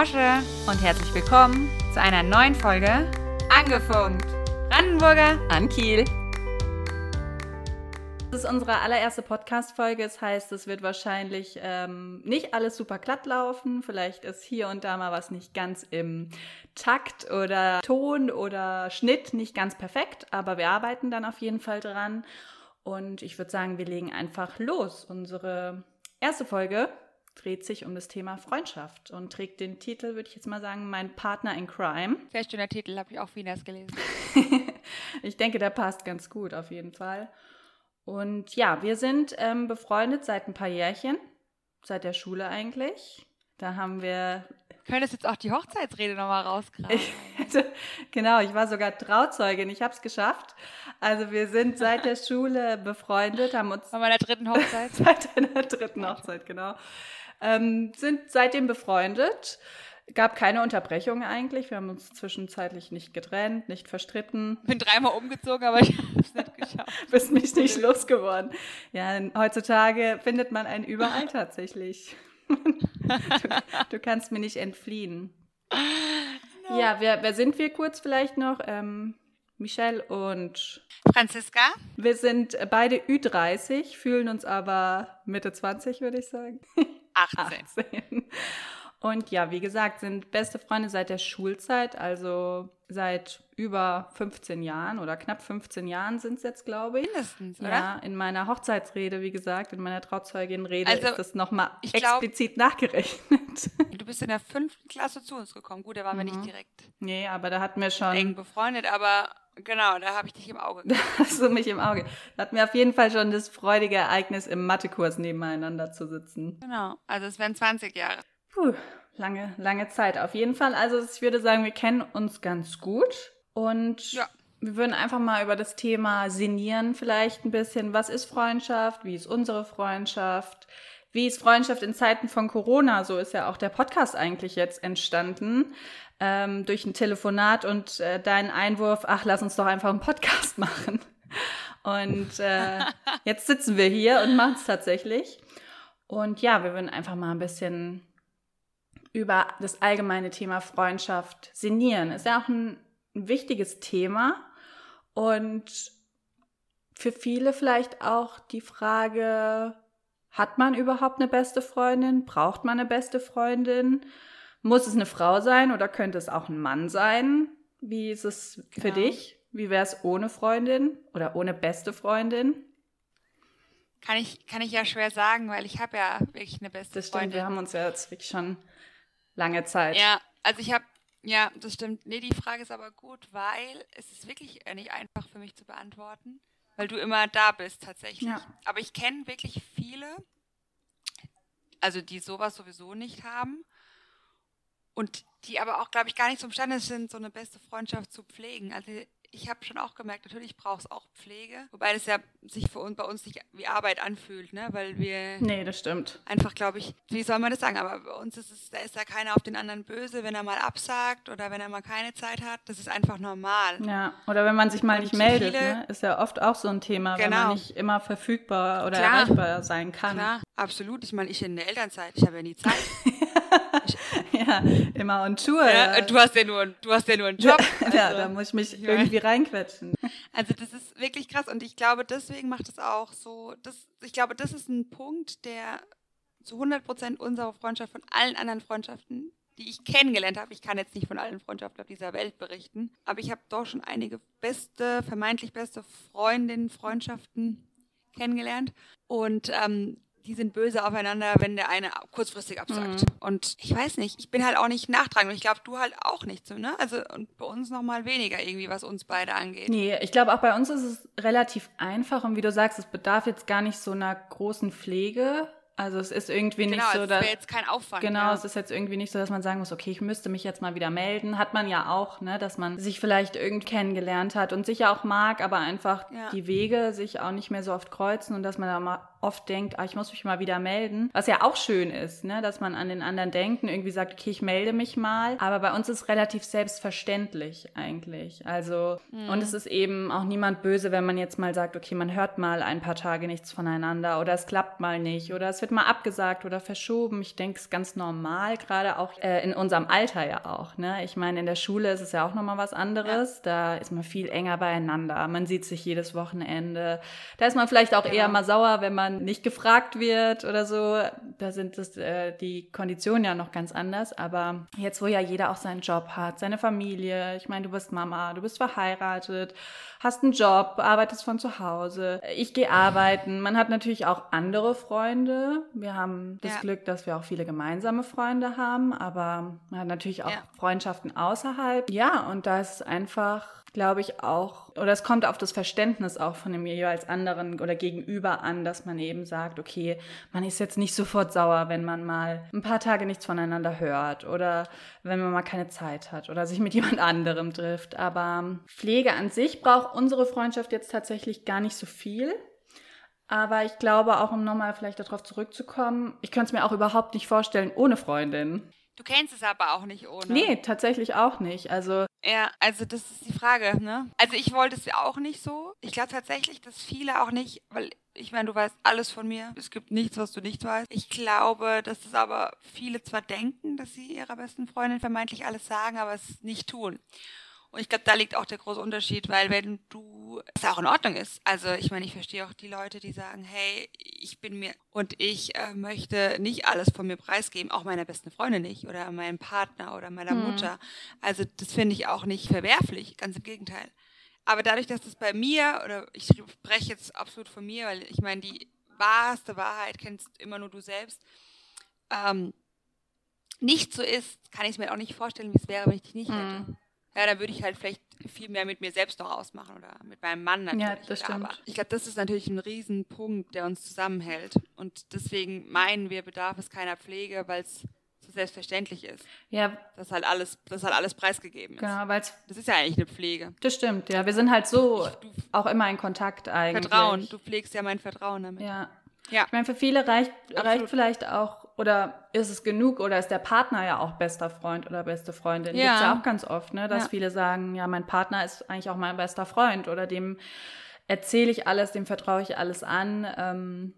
Mosche und herzlich willkommen zu einer neuen Folge Angefunkt. Brandenburger an Kiel. Das ist unsere allererste Podcast-Folge. Das heißt, es wird wahrscheinlich ähm, nicht alles super glatt laufen. Vielleicht ist hier und da mal was nicht ganz im Takt oder Ton oder Schnitt nicht ganz perfekt, aber wir arbeiten dann auf jeden Fall dran. Und ich würde sagen, wir legen einfach los. Unsere erste Folge dreht sich um das Thema Freundschaft und trägt den Titel, würde ich jetzt mal sagen, Mein Partner in Crime. Sehr schöner Titel, habe ich auch vieles gelesen. ich denke, der passt ganz gut auf jeden Fall. Und ja, wir sind ähm, befreundet seit ein paar Jährchen, seit der Schule eigentlich. Da haben wir. Könntest jetzt auch die Hochzeitsrede nochmal rausgraben. genau, ich war sogar Trauzeugin, ich habe es geschafft. Also wir sind seit der Schule befreundet, haben uns. Bei meiner dritten Hochzeit. seit deiner dritten Hochzeit, genau. Ähm, sind seitdem befreundet. Gab keine Unterbrechung eigentlich. Wir haben uns zwischenzeitlich nicht getrennt, nicht verstritten. Bin dreimal umgezogen, aber ich habe es nicht geschafft. Bist mich nicht losgeworden. Ja, heutzutage findet man einen überall tatsächlich. du, du, kannst mir nicht entfliehen. No. Ja, wer, wer, sind wir kurz vielleicht noch? Ähm, Michelle und Franziska. Wir sind beide Ü30, fühlen uns aber Mitte 20, würde ich sagen. 18. 18. Und ja, wie gesagt, sind beste Freunde seit der Schulzeit, also seit über 15 Jahren oder knapp 15 Jahren sind es jetzt, glaube ich. Mindestens, oder? Ja, in meiner Hochzeitsrede, wie gesagt, in meiner Trauzeuginrede also, ist das nochmal explizit glaub, nachgerechnet. Du bist in der fünften Klasse zu uns gekommen. Gut, da waren mhm. wir nicht direkt. Nee, aber da hatten wir schon. Eng befreundet, aber genau, da habe ich dich im Auge. Da hast du mich im Auge. Da hatten wir auf jeden Fall schon das freudige Ereignis, im Mathekurs nebeneinander zu sitzen. Genau, also es wären 20 Jahre. Puh, lange, lange Zeit auf jeden Fall. Also ich würde sagen, wir kennen uns ganz gut und ja. wir würden einfach mal über das Thema Senieren vielleicht ein bisschen. Was ist Freundschaft? Wie ist unsere Freundschaft? Wie ist Freundschaft in Zeiten von Corona? So ist ja auch der Podcast eigentlich jetzt entstanden. Ähm, durch ein Telefonat und äh, deinen Einwurf, ach, lass uns doch einfach einen Podcast machen. Und äh, jetzt sitzen wir hier und machen es tatsächlich. Und ja, wir würden einfach mal ein bisschen über das allgemeine Thema Freundschaft sinnieren. Ist ja auch ein, ein wichtiges Thema und für viele vielleicht auch die Frage, hat man überhaupt eine beste Freundin? Braucht man eine beste Freundin? Muss es eine Frau sein oder könnte es auch ein Mann sein? Wie ist es für genau. dich? Wie wäre es ohne Freundin oder ohne beste Freundin? Kann ich, kann ich ja schwer sagen, weil ich habe ja wirklich eine beste das stimmt, Freundin. Wir haben uns ja jetzt wirklich schon lange Zeit. Ja, also ich habe, ja, das stimmt. Nee, die Frage ist aber gut, weil es ist wirklich nicht einfach für mich zu beantworten, weil du immer da bist tatsächlich. Ja. Aber ich kenne wirklich viele, also die sowas sowieso nicht haben und die aber auch, glaube ich, gar nicht so imstande sind, so eine beste Freundschaft zu pflegen. Also ich habe schon auch gemerkt, natürlich braucht es auch Pflege, wobei das ja sich für uns bei uns nicht wie Arbeit anfühlt, ne? Weil wir Nee, das stimmt. Einfach, glaube ich, wie soll man das sagen, aber bei uns ist es, da ist ja keiner auf den anderen böse, wenn er mal absagt oder wenn er mal keine Zeit hat. Das ist einfach normal. Ja, oder wenn man sich mal Und nicht meldet, viele, ne? Ist ja oft auch so ein Thema, genau. wenn man genau. nicht immer verfügbar oder Klar. erreichbar sein kann. Klar, absolut. Ich meine, ich in der Elternzeit, ich habe ja nie Zeit. ja, immer on Tour. Ja, du hast ja nur, du hast ja nur einen Job. Also, ja, da muss ich mich ich irgendwie reinquetschen. Also das ist wirklich krass und ich glaube, deswegen macht es auch so, das, ich glaube, das ist ein Punkt, der zu 100 Prozent unserer Freundschaft von allen anderen Freundschaften, die ich kennengelernt habe, ich kann jetzt nicht von allen Freundschaften auf dieser Welt berichten, aber ich habe doch schon einige beste, vermeintlich beste Freundinnen, Freundschaften kennengelernt und ähm, die sind böse aufeinander, wenn der eine kurzfristig absagt. Mhm. Und ich weiß nicht, ich bin halt auch nicht nachtragend und ich glaube, du halt auch nicht so, ne? Also und bei uns nochmal weniger irgendwie, was uns beide angeht. Nee, ich glaube auch bei uns ist es relativ einfach und wie du sagst, es bedarf jetzt gar nicht so einer großen Pflege. Also es ist irgendwie genau, nicht so, dass... Genau, jetzt kein Aufwand. Genau, ja. es ist jetzt irgendwie nicht so, dass man sagen muss, okay, ich müsste mich jetzt mal wieder melden. Hat man ja auch, ne, dass man sich vielleicht irgendwie kennengelernt hat und sich ja auch mag, aber einfach ja. die Wege sich auch nicht mehr so oft kreuzen und dass man da mal oft denkt, ah, ich muss mich mal wieder melden. Was ja auch schön ist, ne? dass man an den anderen denkt und irgendwie sagt, okay, ich melde mich mal. Aber bei uns ist relativ selbstverständlich eigentlich. Also, mhm. und es ist eben auch niemand böse, wenn man jetzt mal sagt, okay, man hört mal ein paar Tage nichts voneinander oder es klappt mal nicht oder es wird mal abgesagt oder verschoben. Ich denke, es ist ganz normal, gerade auch äh, in unserem Alter ja auch. Ne? Ich meine, in der Schule ist es ja auch nochmal was anderes. Ja. Da ist man viel enger beieinander. Man sieht sich jedes Wochenende. Da ist man vielleicht auch ja. eher mal sauer, wenn man nicht gefragt wird oder so. Da sind das, äh, die Konditionen ja noch ganz anders. Aber jetzt, wo ja jeder auch seinen Job hat, seine Familie, ich meine, du bist Mama, du bist verheiratet, hast einen Job, arbeitest von zu Hause. Ich gehe arbeiten. Man hat natürlich auch andere Freunde. Wir haben das ja. Glück, dass wir auch viele gemeinsame Freunde haben, aber man hat natürlich auch ja. Freundschaften außerhalb. Ja, und da ist einfach glaube ich, auch, oder es kommt auf das Verständnis auch von dem jeweils anderen oder gegenüber an, dass man eben sagt, okay, man ist jetzt nicht sofort sauer, wenn man mal ein paar Tage nichts voneinander hört oder wenn man mal keine Zeit hat oder sich mit jemand anderem trifft. Aber Pflege an sich braucht unsere Freundschaft jetzt tatsächlich gar nicht so viel. Aber ich glaube auch, um nochmal vielleicht darauf zurückzukommen, ich könnte es mir auch überhaupt nicht vorstellen ohne Freundin. Du kennst es aber auch nicht ohne. Nee, tatsächlich auch nicht. Also. Ja, also das ist die Frage, ne? Also ich wollte es ja auch nicht so. Ich glaube tatsächlich, dass viele auch nicht, weil ich meine, du weißt alles von mir. Es gibt nichts, was du nicht weißt. Ich glaube, dass das aber viele zwar denken, dass sie ihrer besten Freundin vermeintlich alles sagen, aber es nicht tun. Und ich glaube, da liegt auch der große Unterschied, weil wenn du, es auch in Ordnung ist. Also ich meine, ich verstehe auch die Leute, die sagen, hey, ich bin mir und ich äh, möchte nicht alles von mir preisgeben, auch meiner besten Freundin nicht oder meinem Partner oder meiner mhm. Mutter. Also das finde ich auch nicht verwerflich, ganz im Gegenteil. Aber dadurch, dass das bei mir, oder ich spreche jetzt absolut von mir, weil ich meine, die wahrste Wahrheit kennst immer nur du selbst, ähm, nicht so ist, kann ich es mir auch nicht vorstellen, wie es wäre, wenn ich dich nicht hätte. Mhm ja, dann würde ich halt vielleicht viel mehr mit mir selbst noch ausmachen oder mit meinem Mann natürlich. Ja, das stimmt. Aber ich glaube, das ist natürlich ein Riesenpunkt, der uns zusammenhält. Und deswegen meinen wir, bedarf es keiner Pflege, weil es so selbstverständlich ist. Ja. Dass halt alles, dass halt alles preisgegeben ist. Genau, weil Das ist ja eigentlich eine Pflege. Das stimmt, ja. Wir sind halt so ich, du, auch immer in Kontakt eigentlich. Vertrauen. Du pflegst ja mein Vertrauen damit. Ja. Ja. Ich meine, für viele reicht, reicht vielleicht auch, oder ist es genug, oder ist der Partner ja auch bester Freund oder beste Freundin? Ja. Gibt's ja auch ganz oft, ne? Dass ja. viele sagen, ja, mein Partner ist eigentlich auch mein bester Freund oder dem erzähle ich alles, dem vertraue ich alles an. Ähm,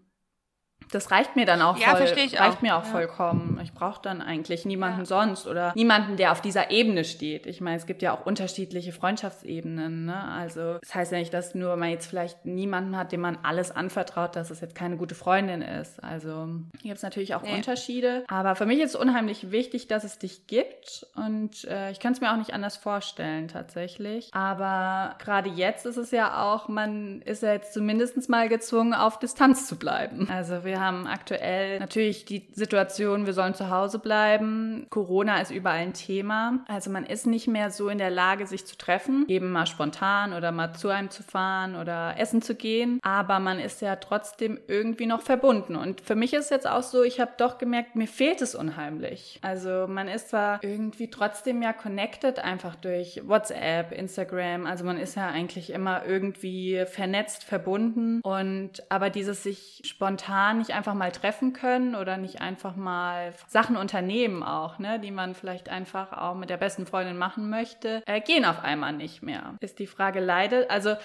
das reicht mir dann auch ja, voll, reicht auch. mir auch ja. vollkommen. Ich brauche dann eigentlich niemanden ja. sonst oder niemanden, der auf dieser Ebene steht. Ich meine, es gibt ja auch unterschiedliche Freundschaftsebenen. Ne? Also das heißt ja nicht, dass nur man jetzt vielleicht niemanden hat, dem man alles anvertraut, dass es jetzt keine gute Freundin ist. Also hier gibt es natürlich auch nee. Unterschiede. Aber für mich ist es unheimlich wichtig, dass es dich gibt und äh, ich kann es mir auch nicht anders vorstellen tatsächlich. Aber gerade jetzt ist es ja auch, man ist ja jetzt zumindest mal gezwungen, auf Distanz zu bleiben. Also wir haben aktuell natürlich die Situation, wir sollen zu Hause bleiben. Corona ist überall ein Thema. Also man ist nicht mehr so in der Lage, sich zu treffen, eben mal spontan oder mal zu einem zu fahren oder essen zu gehen. Aber man ist ja trotzdem irgendwie noch verbunden. Und für mich ist jetzt auch so, ich habe doch gemerkt, mir fehlt es unheimlich. Also man ist zwar irgendwie trotzdem ja connected, einfach durch WhatsApp, Instagram. Also man ist ja eigentlich immer irgendwie vernetzt, verbunden. Und aber dieses sich spontan nicht einfach mal treffen können oder nicht einfach mal Sachen unternehmen auch, ne, die man vielleicht einfach auch mit der besten Freundin machen möchte, äh, gehen auf einmal nicht mehr. Ist die Frage leidet, also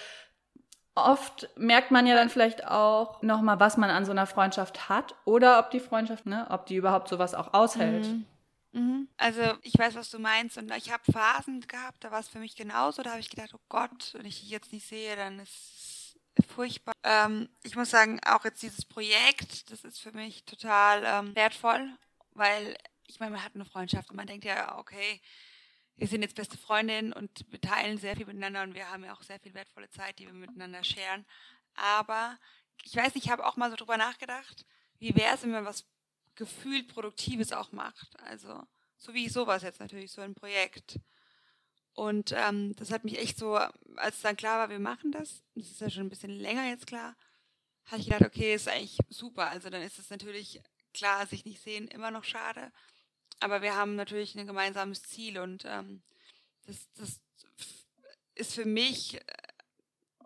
oft merkt man ja dann vielleicht auch nochmal, was man an so einer Freundschaft hat oder ob die Freundschaft, ne, ob die überhaupt sowas auch aushält. Mhm. Mhm. Also ich weiß, was du meinst und ich habe Phasen gehabt, da war es für mich genauso, da habe ich gedacht, oh Gott, wenn ich dich jetzt nicht sehe, dann ist furchtbar. Ähm, ich muss sagen, auch jetzt dieses Projekt, das ist für mich total ähm, wertvoll, weil ich meine, man hat eine Freundschaft und man denkt ja, okay, wir sind jetzt beste Freundinnen und wir teilen sehr viel miteinander und wir haben ja auch sehr viel wertvolle Zeit, die wir miteinander scheren. Aber ich weiß nicht, ich habe auch mal so drüber nachgedacht, wie wäre es, wenn man was gefühlt Produktives auch macht. Also so wie sowas jetzt natürlich, so ein Projekt. Und ähm, das hat mich echt so, als dann klar war, wir machen das, das ist ja schon ein bisschen länger jetzt klar, habe ich gedacht, okay, ist eigentlich super. Also dann ist es natürlich klar, sich nicht sehen, immer noch schade. Aber wir haben natürlich ein gemeinsames Ziel und ähm, das, das ist für mich äh,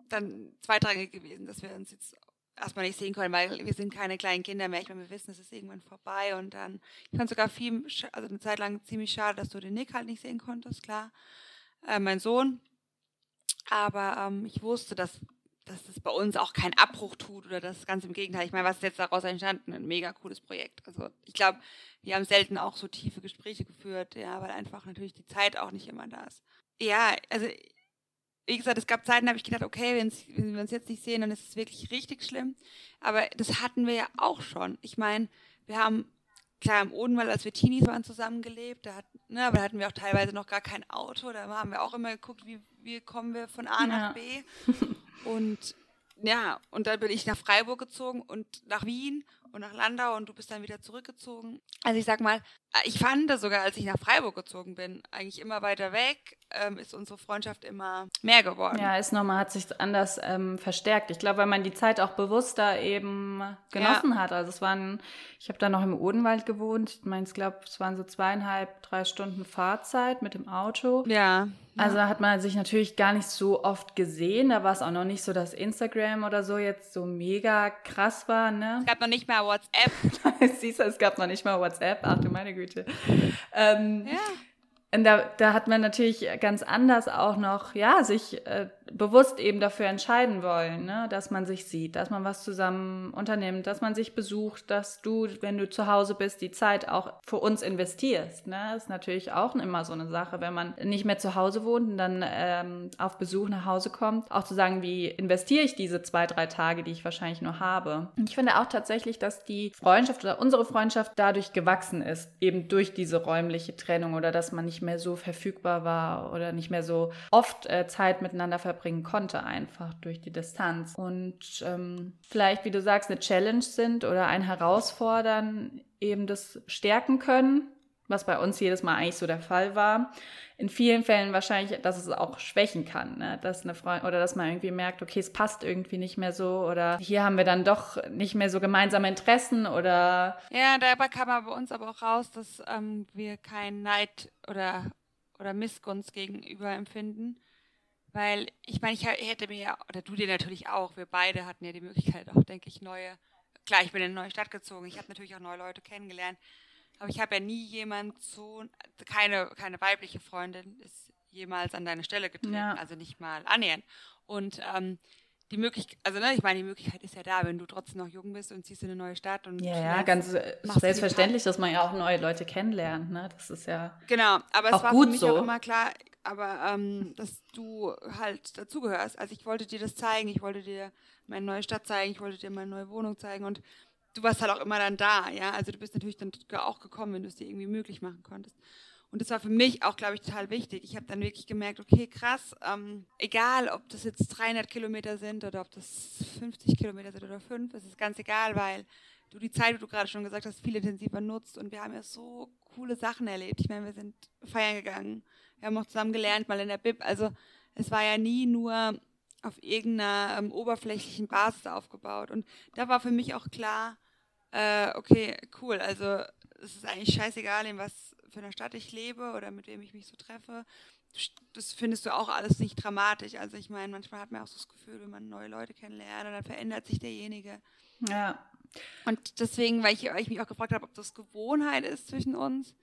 dann zweitrangig gewesen, dass wir uns jetzt erstmal nicht sehen können, weil wir sind keine kleinen Kinder mehr. Ich meine, wir wissen, es ist irgendwann vorbei und dann, ich fand sogar viel, also eine Zeit lang ziemlich schade, dass du den Nick halt nicht sehen konntest, klar. Äh, mein Sohn. Aber ähm, ich wusste, dass, dass das bei uns auch keinen Abbruch tut oder das ganz im Gegenteil. Ich meine, was ist jetzt daraus entstanden? Ein mega cooles Projekt. Also ich glaube, wir haben selten auch so tiefe Gespräche geführt, ja, weil einfach natürlich die Zeit auch nicht immer da ist. Ja, also wie gesagt, es gab Zeiten, da habe ich gedacht, okay, wenn wir uns jetzt nicht sehen, dann ist es wirklich richtig schlimm. Aber das hatten wir ja auch schon. Ich meine, wir haben, klar, im Odenwald, als wir Teenies waren, zusammengelebt, da, hat, ne, aber da hatten wir auch teilweise noch gar kein Auto. Da haben wir auch immer geguckt, wie, wie kommen wir von A ja. nach B. Und ja, und dann bin ich nach Freiburg gezogen und nach Wien und nach Landau und du bist dann wieder zurückgezogen. Also ich sag mal, ich fand sogar, als ich nach Freiburg gezogen bin, eigentlich immer weiter weg, ähm, ist unsere Freundschaft immer mehr geworden. Ja, ist nochmal, hat sich anders ähm, verstärkt. Ich glaube, weil man die Zeit auch bewusster eben genossen ja. hat. Also es waren, ich habe da noch im Odenwald gewohnt. Ich meine, ich glaube, es waren so zweieinhalb, drei Stunden Fahrzeit mit dem Auto. Ja. Also da hat man sich natürlich gar nicht so oft gesehen. Da war es auch noch nicht so, dass Instagram oder so jetzt so mega krass war. Ne? Es gab noch nicht mal WhatsApp. Siehst du, es gab noch nicht mal WhatsApp. Ach du meine Güte. Ähm, ja. Und da, da hat man natürlich ganz anders auch noch, ja, sich äh, bewusst eben dafür entscheiden wollen, ne? dass man sich sieht, dass man was zusammen unternimmt, dass man sich besucht, dass du, wenn du zu Hause bist, die Zeit auch für uns investierst. Ne? Das ist natürlich auch immer so eine Sache, wenn man nicht mehr zu Hause wohnt und dann ähm, auf Besuch nach Hause kommt, auch zu sagen, wie investiere ich diese zwei, drei Tage, die ich wahrscheinlich nur habe. Und ich finde auch tatsächlich, dass die Freundschaft oder unsere Freundschaft dadurch gewachsen ist, eben durch diese räumliche Trennung oder dass man nicht mehr so verfügbar war oder nicht mehr so oft äh, Zeit miteinander verbringt verbringen konnte, einfach durch die Distanz. Und ähm, vielleicht, wie du sagst, eine Challenge sind oder ein Herausfordern, eben das stärken können, was bei uns jedes Mal eigentlich so der Fall war. In vielen Fällen wahrscheinlich, dass es auch schwächen kann, ne? dass eine Freundin oder dass man irgendwie merkt, okay, es passt irgendwie nicht mehr so oder hier haben wir dann doch nicht mehr so gemeinsame Interessen oder. Ja, dabei kam aber bei uns aber auch raus, dass ähm, wir keinen Neid oder, oder Missgunst gegenüber empfinden, weil ich meine, ich hätte mir ja, oder du dir natürlich auch, wir beide hatten ja die Möglichkeit auch, denke ich, neue, klar, ich bin in eine neue Stadt gezogen, ich habe natürlich auch neue Leute kennengelernt, aber ich habe ja nie jemand so, keine, keine weibliche Freundin ist jemals an deine Stelle getreten, ja. also nicht mal annähernd. Und ähm, die Möglichkeit, also ne, ich meine, die Möglichkeit ist ja da, wenn du trotzdem noch jung bist und ziehst in eine neue Stadt und ja, ja ganz äh, selbstverständlich, dass man ja auch neue Leute kennenlernt, ne? Das ist ja genau, aber es war gut für mich so. auch immer klar, aber ähm, dass du halt dazugehörst. Also ich wollte dir das zeigen, ich wollte dir meine neue Stadt zeigen, ich wollte dir meine neue Wohnung zeigen und du warst halt auch immer dann da, ja. Also du bist natürlich dann auch gekommen, wenn du es dir irgendwie möglich machen konntest. Und das war für mich auch, glaube ich, total wichtig. Ich habe dann wirklich gemerkt, okay, krass, ähm, egal, ob das jetzt 300 Kilometer sind oder ob das 50 Kilometer sind oder 5, es ist ganz egal, weil du die Zeit, wie du gerade schon gesagt hast, viel intensiver nutzt und wir haben ja so coole Sachen erlebt. Ich meine, wir sind feiern gegangen, wir haben auch zusammen gelernt, mal in der Bib. Also es war ja nie nur auf irgendeiner ähm, oberflächlichen Basis aufgebaut. Und da war für mich auch klar, äh, okay, cool, also es ist eigentlich scheißegal, in was für einer Stadt ich lebe oder mit wem ich mich so treffe. Das findest du auch alles nicht dramatisch. Also ich meine, manchmal hat man auch so das Gefühl, wenn man neue Leute kennenlernt dann verändert sich derjenige. Ja. Und deswegen, weil ich, weil ich mich auch gefragt habe, ob das Gewohnheit ist zwischen uns,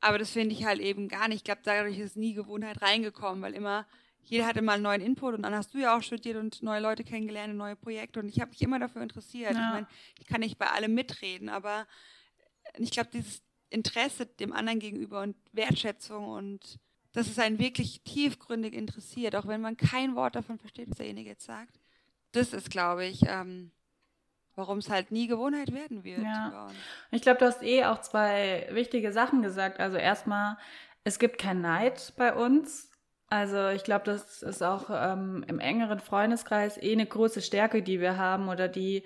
aber das finde ich halt eben gar nicht. Ich glaube, dadurch ist nie Gewohnheit reingekommen, weil immer, jeder hatte mal einen neuen Input und dann hast du ja auch studiert und neue Leute kennengelernt, neue Projekte und ich habe mich immer dafür interessiert. Ja. Ich meine, ich kann nicht bei allem mitreden, aber ich glaube, dieses Interesse dem anderen gegenüber und Wertschätzung und dass es einen wirklich tiefgründig interessiert, auch wenn man kein Wort davon versteht, was derjenige jetzt sagt. Das ist, glaube ich, ähm, warum es halt nie Gewohnheit werden wird. Ja. Ich glaube, du hast eh auch zwei wichtige Sachen gesagt. Also erstmal, es gibt kein Neid bei uns. Also ich glaube, das ist auch ähm, im engeren Freundeskreis eh eine große Stärke, die wir haben oder die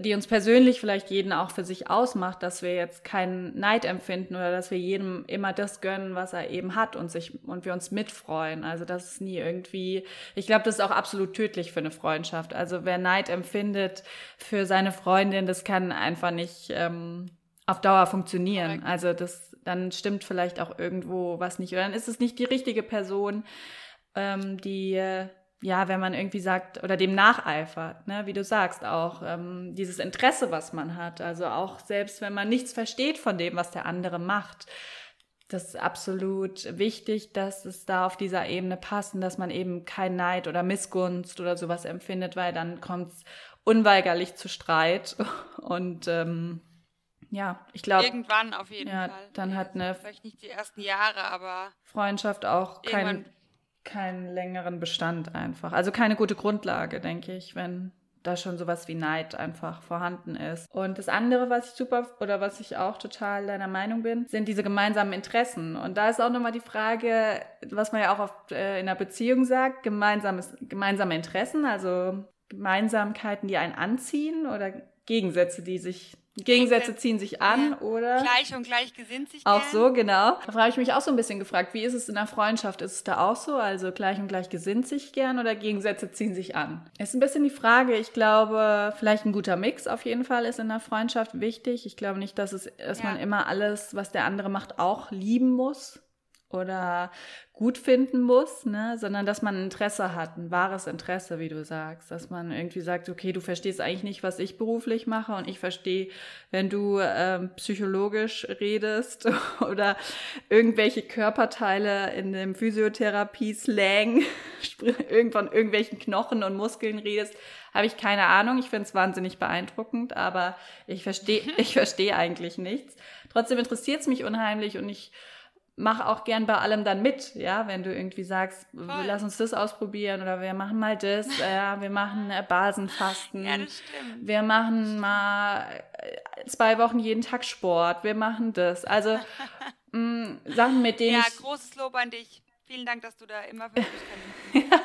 die uns persönlich vielleicht jeden auch für sich ausmacht, dass wir jetzt keinen Neid empfinden oder dass wir jedem immer das gönnen, was er eben hat und sich und wir uns mitfreuen. Also das ist nie irgendwie, ich glaube, das ist auch absolut tödlich für eine Freundschaft. Also wer Neid empfindet für seine Freundin, das kann einfach nicht ähm, auf Dauer funktionieren. Also das, dann stimmt vielleicht auch irgendwo was nicht oder dann ist es nicht die richtige Person, ähm, die ja, wenn man irgendwie sagt oder dem nacheifert, ne, wie du sagst, auch ähm, dieses Interesse, was man hat. Also auch selbst wenn man nichts versteht von dem, was der andere macht, das ist absolut wichtig, dass es da auf dieser Ebene passt und dass man eben kein Neid oder Missgunst oder sowas empfindet, weil dann kommt es unweigerlich zu Streit und ähm, ja, ich glaube. Irgendwann auf jeden ja, Fall. Dann ja, hat eine. Vielleicht nicht die ersten Jahre, aber. Freundschaft auch kein, keinen längeren Bestand einfach. Also keine gute Grundlage, denke ich, wenn da schon sowas wie Neid einfach vorhanden ist. Und das andere, was ich super oder was ich auch total deiner Meinung bin, sind diese gemeinsamen Interessen. Und da ist auch nochmal die Frage, was man ja auch oft äh, in einer Beziehung sagt, gemeinsames, gemeinsame Interessen, also Gemeinsamkeiten, die einen anziehen oder Gegensätze, die sich Gegensätze ziehen sich an, ja. oder? Gleich und gleich gesinnt sich Auch gern. so, genau. Da frage ich mich auch so ein bisschen gefragt, wie ist es in der Freundschaft? Ist es da auch so? Also gleich und gleich gesinnt sich gern oder Gegensätze ziehen sich an? Ist ein bisschen die Frage. Ich glaube, vielleicht ein guter Mix auf jeden Fall ist in der Freundschaft wichtig. Ich glaube nicht, dass es, dass ja. man immer alles, was der andere macht, auch lieben muss oder gut finden muss, ne, sondern dass man Interesse hat, ein wahres Interesse, wie du sagst, dass man irgendwie sagt, okay, du verstehst eigentlich nicht, was ich beruflich mache und ich verstehe, wenn du ähm, psychologisch redest oder irgendwelche Körperteile in dem Physiotherapie-Slang irgendwann irgendwelchen Knochen und Muskeln redest, habe ich keine Ahnung. Ich finde es wahnsinnig beeindruckend, aber ich verstehe, ich verstehe eigentlich nichts. Trotzdem interessiert es mich unheimlich und ich mach auch gern bei allem dann mit, ja, wenn du irgendwie sagst, Voll. lass uns das ausprobieren oder wir machen mal das, äh, wir machen äh, Basenfasten, ja, wir machen mal äh, zwei Wochen jeden Tag Sport, wir machen das, also mh, mm, Sachen, mit denen ja, ich... Ja, großes Lob an dich. Vielen Dank, dass du da immer für mich ja,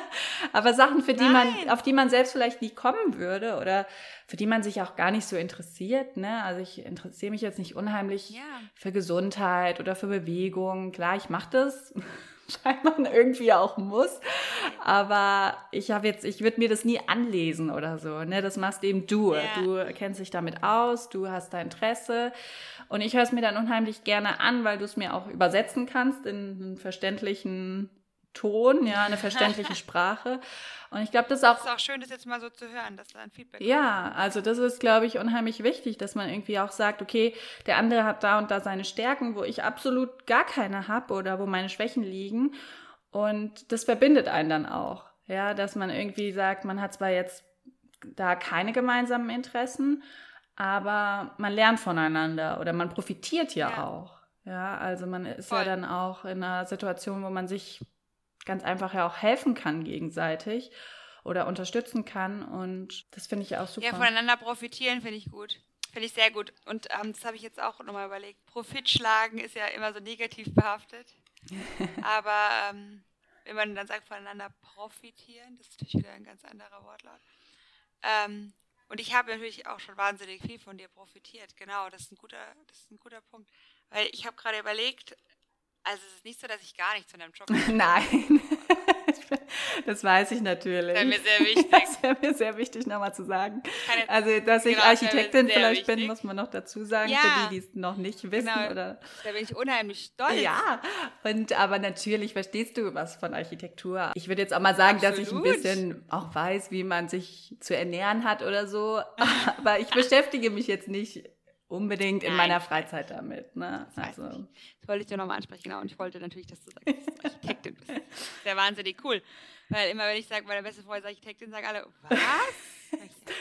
aber Sachen, für die Nein. man, auf die man selbst vielleicht nie kommen würde oder für die man sich auch gar nicht so interessiert. Ne? Also ich interessiere mich jetzt nicht unheimlich ja. für Gesundheit oder für Bewegung. Klar, ich mache das, scheinbar irgendwie auch muss. Aber ich habe jetzt, ich würde mir das nie anlesen oder so. Ne? Das machst eben du. Ja. Du kennst dich damit aus, du hast da Interesse. Und ich höre es mir dann unheimlich gerne an, weil du es mir auch übersetzen kannst in einen verständlichen Ton, ja, eine verständliche Sprache. Und ich glaube, das ist auch. Das ist auch schön, das jetzt mal so zu hören, dass da ein Feedback Ja, kommt. also das ist, glaube ich, unheimlich wichtig, dass man irgendwie auch sagt, okay, der andere hat da und da seine Stärken, wo ich absolut gar keine habe oder wo meine Schwächen liegen. Und das verbindet einen dann auch. Ja, dass man irgendwie sagt, man hat zwar jetzt da keine gemeinsamen Interessen, aber man lernt voneinander oder man profitiert ja, ja. auch. Ja, also man ist Voll. ja dann auch in einer Situation, wo man sich ganz einfach ja auch helfen kann gegenseitig oder unterstützen kann und das finde ich auch super. Ja, voneinander profitieren finde ich gut. Finde ich sehr gut. Und ähm, das habe ich jetzt auch nochmal überlegt. Profit schlagen ist ja immer so negativ behaftet. Aber ähm, wenn man dann sagt, voneinander profitieren, das ist natürlich wieder ein ganz anderer Wortlaut. Ähm, und ich habe natürlich auch schon wahnsinnig viel von dir profitiert. Genau, das ist ein guter, das ist ein guter Punkt. Weil ich habe gerade überlegt, also es ist nicht so, dass ich gar nichts von deinem Job Nein. das weiß ich natürlich. Das wäre mir sehr wichtig. Das wäre mir sehr wichtig, nochmal zu sagen. Keine, also, dass ich genau, Architektin vielleicht wichtig. bin, muss man noch dazu sagen, ja, für die, die es noch nicht wissen. Genau, oder da bin ich unheimlich stolz. Ja, und aber natürlich verstehst du was von Architektur. Ich würde jetzt auch mal sagen, Absolut. dass ich ein bisschen auch weiß, wie man sich zu ernähren hat oder so. aber ich beschäftige mich jetzt nicht unbedingt in meiner Freizeit damit. Ne? Das, also. das wollte ich dir nochmal ansprechen, genau. Und ich wollte natürlich, dass du sagst, dass du Architektin bist. Sehr wahnsinnig cool. Weil immer, wenn ich sage, meine beste Freundin ist Architektin, sagen alle, was?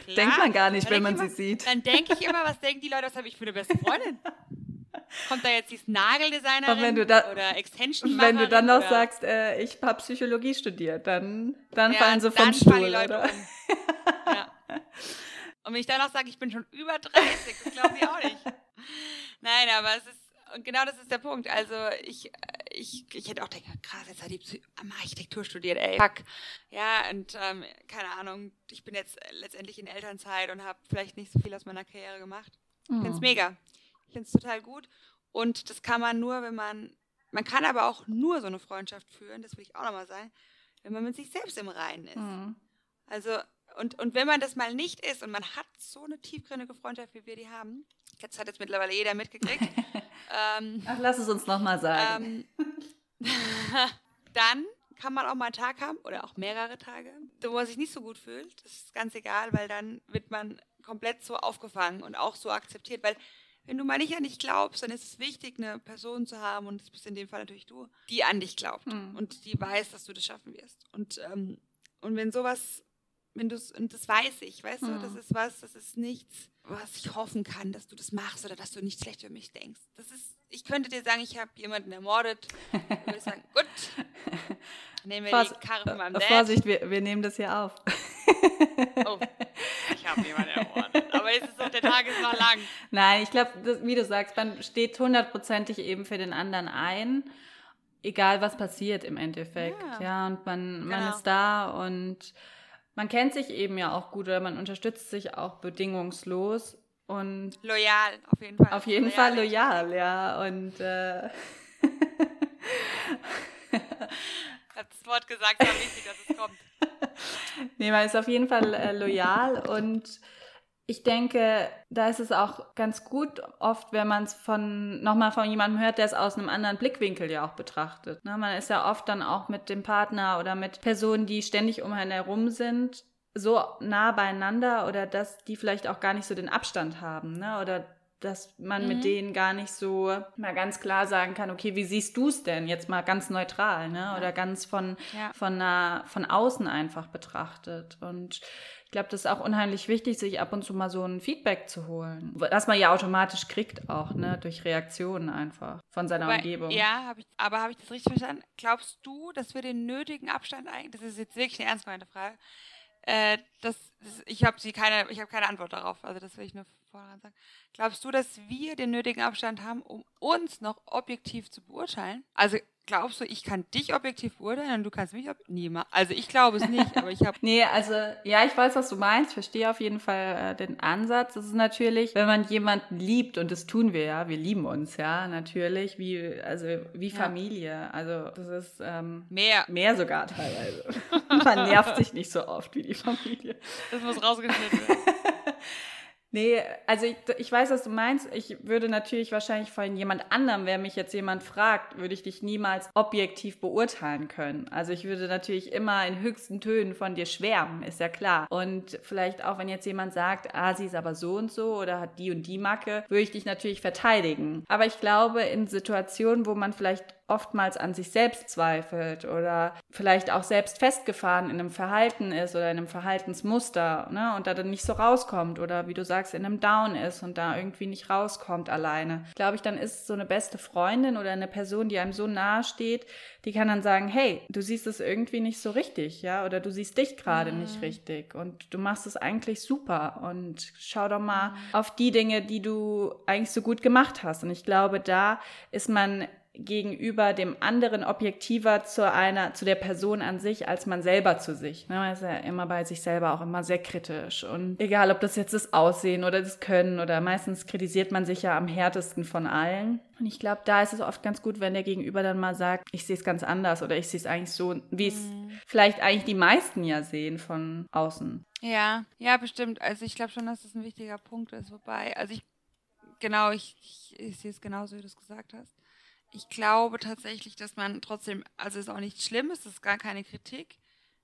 Denkt man gar nicht, wenn man immer, sie sieht. Dann denke ich immer, was denken die Leute, was habe ich für eine beste Freundin? Kommt da jetzt dieses Nageldesignerin da, oder Extension Wenn du dann noch oder? sagst, äh, ich habe Psychologie studiert, dann, dann ja, fallen sie vom Stuhl. Die Leute oder? Um. ja. Und wenn ich dann noch sage, ich bin schon über 30, das glauben die auch nicht. Nein, aber es ist, und genau das ist der Punkt. Also ich, ich, ich hätte auch gedacht, krass, jetzt hat die Architektur studiert, ey, fuck. Ja, und ähm, keine Ahnung, ich bin jetzt letztendlich in Elternzeit und habe vielleicht nicht so viel aus meiner Karriere gemacht. Ich finde es mhm. mega. Ich finde es total gut. Und das kann man nur, wenn man, man kann aber auch nur so eine Freundschaft führen, das will ich auch nochmal sagen, wenn man mit sich selbst im Reinen ist. Mhm. Also und, und wenn man das mal nicht ist und man hat so eine tiefgründige Freundschaft, wie wir die haben, das hat jetzt mittlerweile jeder mitgekriegt. ähm, Ach, lass es uns nochmal sagen. Ähm, dann kann man auch mal einen Tag haben oder auch mehrere Tage, wo man sich nicht so gut fühlt. Das ist ganz egal, weil dann wird man komplett so aufgefangen und auch so akzeptiert. Weil wenn du mal nicht an dich glaubst, dann ist es wichtig, eine Person zu haben, und das bist in dem Fall natürlich du, die an dich glaubt mhm. und die weiß, dass du das schaffen wirst. Und, ähm, und wenn sowas, wenn du und das weiß ich, weißt mhm. du, das ist was, das ist nichts, was ich hoffen kann, dass du das machst oder dass du nicht schlecht über mich denkst. Das ist, ich könnte dir sagen, ich habe jemanden ermordet. Ich würde sagen, gut, nehmen wir Vors die Karre von meinem Dad. Vorsicht, wir, wir nehmen das hier auf. oh, ich habe jemanden ermordet. Aber jetzt ist doch der Tag ist noch lang. Nein, ich glaube, wie du sagst, man steht hundertprozentig eben für den anderen ein. Egal, was passiert im Endeffekt. Ja, ja und man, genau. man ist da und man kennt sich eben ja auch gut oder man unterstützt sich auch bedingungslos und loyal auf jeden Fall. Auf jeden loyal. Fall loyal, ja und äh, hat das Wort gesagt, war wichtig, dass es kommt. nee, man ist auf jeden Fall äh, loyal und ich denke, da ist es auch ganz gut oft, wenn man es von nochmal von jemandem hört, der es aus einem anderen Blickwinkel ja auch betrachtet. Ne? Man ist ja oft dann auch mit dem Partner oder mit Personen, die ständig um einen herum sind, so nah beieinander oder dass die vielleicht auch gar nicht so den Abstand haben, ne? Oder dass man mhm. mit denen gar nicht so mal ganz klar sagen kann, okay, wie siehst du es denn? Jetzt mal ganz neutral, ne? Oder ganz von, ja. von, na, von außen einfach betrachtet. Und ich glaube, das ist auch unheimlich wichtig, sich ab und zu mal so ein Feedback zu holen. Das man ja automatisch kriegt auch, ne? Durch Reaktionen einfach von seiner aber, Umgebung. Ja, hab ich, aber habe ich das richtig verstanden? Glaubst du, dass wir den nötigen Abstand eigentlich, das ist jetzt wirklich eine ernst gemeinte Frage, äh, das, das, ich habe keine, ich habe keine Antwort darauf. Also das will ich nur vorher sagen. Glaubst du, dass wir den nötigen Abstand haben, um uns noch objektiv zu beurteilen? Also glaubst du, ich kann dich objektiv beurteilen und du kannst mich niemand? Also ich glaube es nicht, aber ich habe. nee, also ja, ich weiß, was du meinst. Verstehe auf jeden Fall äh, den Ansatz. Das ist natürlich, wenn man jemanden liebt und das tun wir ja, wir lieben uns ja natürlich, wie also wie Familie. Ja. Also das ist ähm, mehr, mehr sogar teilweise. man nervt sich nicht so oft wie die Familie. Das muss rausgeschnitten werden. Nee, also ich, ich weiß, was du meinst. Ich würde natürlich wahrscheinlich von jemand anderem, wer mich jetzt jemand fragt, würde ich dich niemals objektiv beurteilen können. Also ich würde natürlich immer in höchsten Tönen von dir schwärmen, ist ja klar. Und vielleicht auch, wenn jetzt jemand sagt, ah, sie ist aber so und so oder hat die und die Macke, würde ich dich natürlich verteidigen. Aber ich glaube, in Situationen, wo man vielleicht oftmals an sich selbst zweifelt oder vielleicht auch selbst festgefahren in einem Verhalten ist oder in einem Verhaltensmuster ne, und da dann nicht so rauskommt oder wie du sagst, in einem Down ist und da irgendwie nicht rauskommt alleine, glaube ich, dann ist so eine beste Freundin oder eine Person, die einem so nahe steht, die kann dann sagen, hey, du siehst es irgendwie nicht so richtig, ja, oder du siehst dich gerade mhm. nicht richtig und du machst es eigentlich super und schau doch mal mhm. auf die Dinge, die du eigentlich so gut gemacht hast. Und ich glaube, da ist man gegenüber dem anderen objektiver zu einer, zu der Person an sich, als man selber zu sich. Ne? Man ist ja immer bei sich selber auch immer sehr kritisch. Und egal, ob das jetzt das Aussehen oder das Können oder meistens kritisiert man sich ja am härtesten von allen. Und ich glaube, da ist es oft ganz gut, wenn der Gegenüber dann mal sagt, ich sehe es ganz anders oder ich sehe es eigentlich so, wie es mhm. vielleicht eigentlich die meisten ja sehen von außen. Ja, ja, bestimmt. Also ich glaube schon, dass das ein wichtiger Punkt ist. Wobei, also ich, genau, ich, ich, ich sehe es genauso, wie du es gesagt hast ich glaube tatsächlich, dass man trotzdem, also es ist auch nicht schlimm, es ist gar keine Kritik,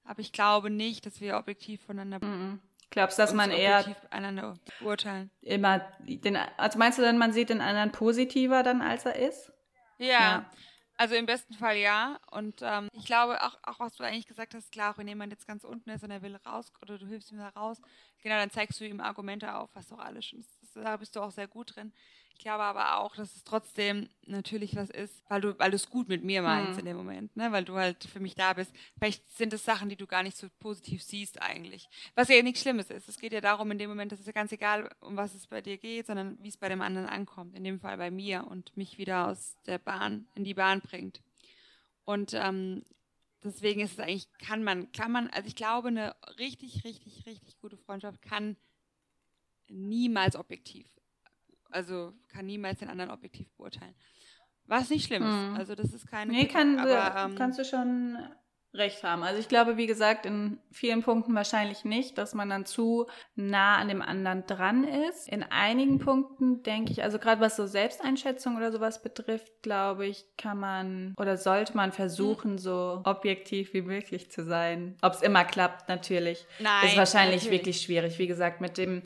aber ich glaube nicht, dass wir objektiv voneinander. Mm -mm. Glaubst du, dass man eher einander urteilen? Immer den, also meinst du dann, man sieht den anderen positiver dann, als er ist? Ja. ja. Also im besten Fall ja. Und ähm, ich glaube auch, auch, was du eigentlich gesagt hast, klar, auch wenn jemand jetzt ganz unten ist und er will raus oder du hilfst ihm da raus, genau, dann zeigst du ihm Argumente auf, was doch alles schon ist. Da bist du auch sehr gut drin. Ich glaube aber auch, dass es trotzdem natürlich was ist, weil du, weil du es gut mit mir meinst mhm. in dem Moment, ne? weil du halt für mich da bist. Vielleicht sind es Sachen, die du gar nicht so positiv siehst eigentlich. Was ja nichts Schlimmes ist. Es geht ja darum, in dem Moment, dass es ja ganz egal, um was es bei dir geht, sondern wie es bei dem anderen ankommt. In dem Fall bei mir und mich wieder aus der Bahn, in die Bahn bringt. Und ähm, deswegen ist es eigentlich, kann man, kann man, also ich glaube, eine richtig, richtig, richtig gute Freundschaft kann niemals objektiv also kann niemals den anderen objektiv beurteilen. Was nicht schlimm ist. Mhm. Also das ist keine. Nee, kann, aber, ähm, kannst du schon recht haben. Also ich glaube, wie gesagt, in vielen Punkten wahrscheinlich nicht, dass man dann zu nah an dem anderen dran ist. In einigen Punkten denke ich, also gerade was so Selbsteinschätzung oder sowas betrifft, glaube ich, kann man oder sollte man versuchen, so objektiv wie möglich zu sein. Ob es immer klappt, natürlich. Nein. Ist wahrscheinlich natürlich. wirklich schwierig. Wie gesagt, mit dem,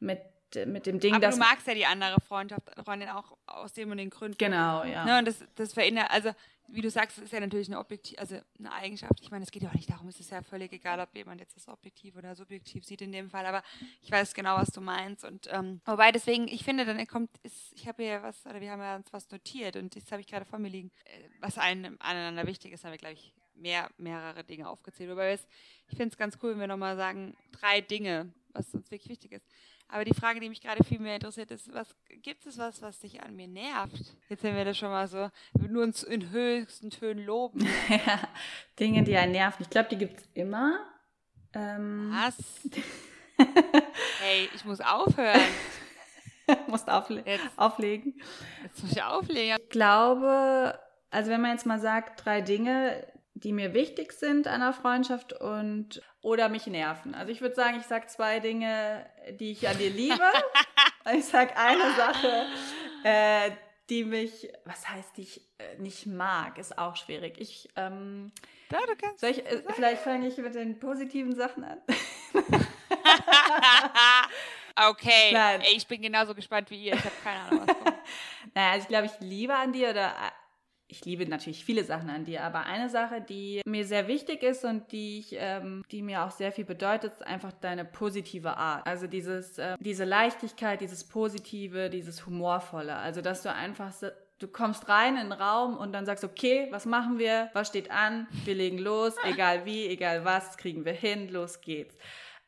mit mit dem Ding, Aber dass du magst ja die andere Freundschaft, Freundin auch aus dem und den Gründen. Genau, ja. Ne, und das, das verändert, also wie du sagst, ist ja natürlich eine Objektiv, also eine Eigenschaft. Ich meine, es geht ja auch nicht darum, es ist ja völlig egal, ob jemand jetzt das objektiv oder subjektiv sieht in dem Fall, aber ich weiß genau, was du meinst. Und ähm, wobei deswegen, ich finde, dann kommt, ist, ich habe hier was, oder wir haben ja uns was notiert und das habe ich gerade vor mir liegen, äh, was einem aneinander wichtig ist, haben wir, glaube ich, mehr, mehrere Dinge aufgezählt. Wobei ich finde es ganz cool, wenn wir nochmal sagen, drei Dinge, was uns wirklich wichtig ist. Aber die Frage, die mich gerade viel mehr interessiert, ist, was gibt es was, was dich an mir nervt? Jetzt haben wir das schon mal so, nur uns in höchsten Tönen loben. ja, Dinge, die einen nerven. Ich glaube, die gibt es immer. Ähm, was? hey, ich muss aufhören. musst aufle jetzt. auflegen. Jetzt muss ich auflegen. Ich glaube, also wenn man jetzt mal sagt, drei Dinge, die mir wichtig sind an einer Freundschaft und oder mich nerven. Also ich würde sagen, ich sage zwei Dinge, die ich an dir liebe. ich sage eine Sache, äh, die mich, was heißt, die ich äh, nicht mag, ist auch schwierig. Ich, ähm, ja, du kannst ich, äh, vielleicht fange ich mit den positiven Sachen an. okay, Ey, ich bin genauso gespannt wie ihr. Ich habe keine Ahnung, was kommt. naja, also ich glaube, ich liebe an dir oder ich liebe natürlich viele Sachen an dir, aber eine Sache, die mir sehr wichtig ist und die, ich, ähm, die mir auch sehr viel bedeutet, ist einfach deine positive Art. Also dieses, äh, diese Leichtigkeit, dieses Positive, dieses Humorvolle. Also dass du einfach so, du kommst rein in den Raum und dann sagst, okay, was machen wir? Was steht an? Wir legen los, egal wie, egal was, kriegen wir hin, los geht's.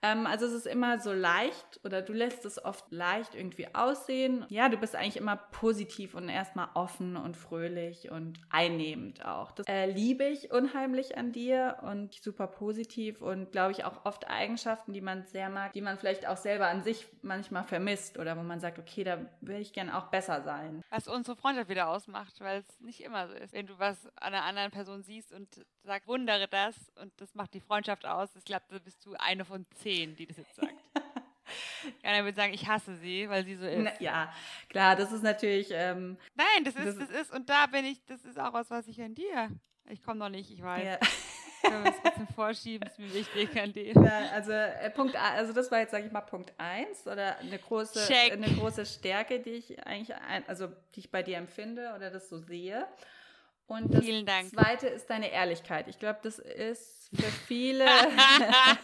Ähm, also es ist immer so leicht oder du lässt es oft leicht irgendwie aussehen. Ja, du bist eigentlich immer positiv und erstmal offen und fröhlich und einnehmend auch. Das äh, liebe ich unheimlich an dir und super positiv und glaube ich auch oft Eigenschaften, die man sehr mag, die man vielleicht auch selber an sich manchmal vermisst oder wo man sagt, okay, da will ich gern auch besser sein. Was unsere Freundschaft wieder ausmacht, weil es nicht immer so ist. Wenn du was an einer anderen Person siehst und sagst, wundere das und das macht die Freundschaft aus, ich glaube, da bist du eine von zehn zehn, die das jetzt sagt. Ja, würde sagen, ich hasse sie, weil sie so ist. Na, ja, klar, das ist natürlich. Ähm, Nein, das ist, das, das, ist, und da bin ich, das ist auch was, was ich an dir. Ich komme noch nicht, ich weiß. Ja. Können wir ein bisschen vorschieben, ist mir wichtig an dir. Ja, also äh, Punkt A, also das war jetzt, sage ich mal, Punkt 1 oder eine große, Check. eine große Stärke, die ich eigentlich, ein, also die ich bei dir empfinde oder das so sehe. Und das zweite ist deine Ehrlichkeit. Ich glaube, das ist für viele,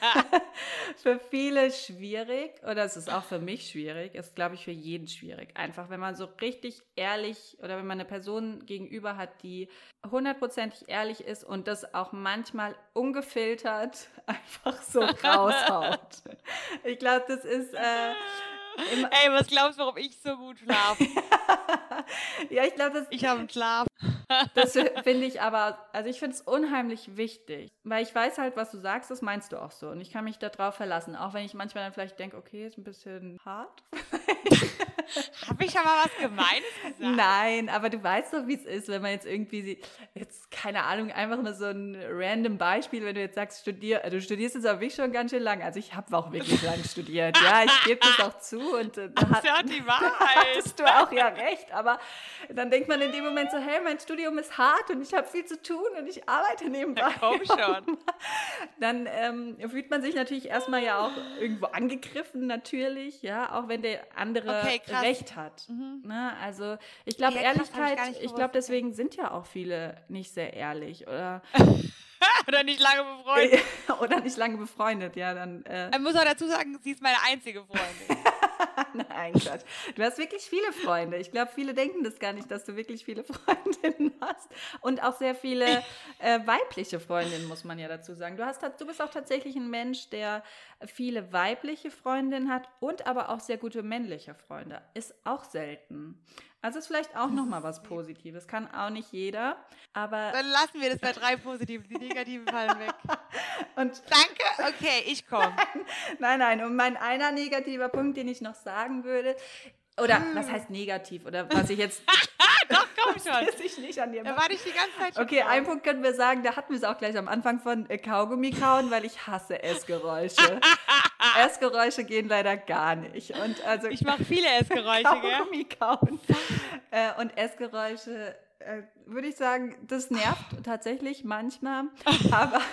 für viele schwierig oder es ist auch für mich schwierig. Ist, glaube ich, für jeden schwierig. Einfach, wenn man so richtig ehrlich oder wenn man eine Person gegenüber hat, die hundertprozentig ehrlich ist und das auch manchmal ungefiltert einfach so raushaut. ich glaube, das ist. Äh, Ey, was glaubst du, warum ich so gut schlafe? ja, ich glaube, das. Ich habe einen Schlaf. Das finde ich aber, also ich finde es unheimlich wichtig, weil ich weiß halt, was du sagst, das meinst du auch so. Und ich kann mich darauf verlassen, auch wenn ich manchmal dann vielleicht denke, okay, ist ein bisschen hart. Habe ich aber was Gemeines gesagt? Nein, aber du weißt doch, wie es ist, wenn man jetzt irgendwie, jetzt keine Ahnung, einfach nur so ein random Beispiel, wenn du jetzt sagst, studier, du studierst jetzt aber wirklich schon ganz schön lang. Also ich habe auch wirklich lang studiert, ja, ich gebe das auch zu. Und äh, da hat, ja die Wahrheit. hattest du auch ja recht, aber dann denkt man in dem Moment so, hey, mein Studium ist hart und ich habe viel zu tun und ich arbeite nebenbei. Ja, komm schon. Dann ähm, fühlt man sich natürlich erstmal ja auch irgendwo angegriffen, natürlich, ja, auch wenn der andere okay, Recht hat. Mhm. Ne? Also ich glaube, ja, Ehrlichkeit, ich, ich glaube, deswegen sind ja auch viele nicht sehr ehrlich oder Oder nicht lange befreundet. Oder nicht lange befreundet, ja, dann. Äh. Ich muss auch dazu sagen, sie ist meine einzige Freundin. Nein, Gott. Du hast wirklich viele Freunde. Ich glaube, viele denken das gar nicht, dass du wirklich viele Freundinnen hast. Und auch sehr viele äh, weibliche Freundinnen, muss man ja dazu sagen. Du, hast, du bist auch tatsächlich ein Mensch, der viele weibliche Freundinnen hat und aber auch sehr gute männliche Freunde. Ist auch selten. Also ist vielleicht auch nochmal was Positives. Kann auch nicht jeder, aber... Dann lassen wir das bei drei Positiven. Die Negativen fallen weg. Und Danke, okay, ich komme. Nein, nein, und mein einer negativer Punkt, den ich noch sagen würde, oder hm. was heißt negativ? Oder was ich jetzt. Schon. Das ich nicht an dir Da war ich die ganze Zeit schon Okay, einen Punkt können wir sagen, da hatten wir es auch gleich am Anfang von äh, Kaugummi kauen, weil ich hasse Essgeräusche. Essgeräusche gehen leider gar nicht. Und also Ich mache viele Essgeräusche, gell? Kaugummi kauen. äh, und Essgeräusche, äh, würde ich sagen, das nervt tatsächlich manchmal. Aber,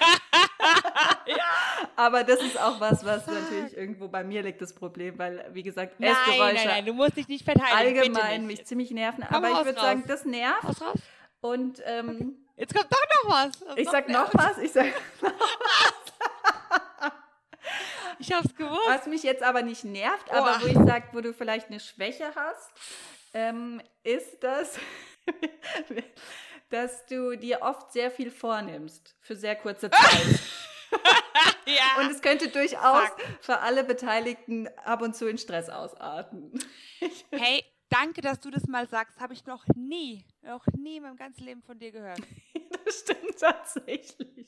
aber das ist auch was, was natürlich irgendwo bei mir liegt, das Problem, weil, wie gesagt, Nein, Essgeräusche nein, nein, du musst dich nicht verteidigen. allgemein mich ziemlich nerven. Komm, aber ich würde raus. sagen, das nervt. Haus raus. Und ähm, Jetzt kommt doch noch was. Das ich sag noch was. Ich sag, Ich hab's gewusst. was mich jetzt aber nicht nervt, aber Boah. wo ich sag, wo du vielleicht eine Schwäche hast, ähm, ist das, dass du dir oft sehr viel vornimmst für sehr kurze Zeit. Ja. Und es könnte durchaus Fuck. für alle Beteiligten ab und zu in Stress ausarten. Hey, danke, dass du das mal sagst. Habe ich noch nie, noch nie in meinem ganzen Leben von dir gehört. Das stimmt tatsächlich.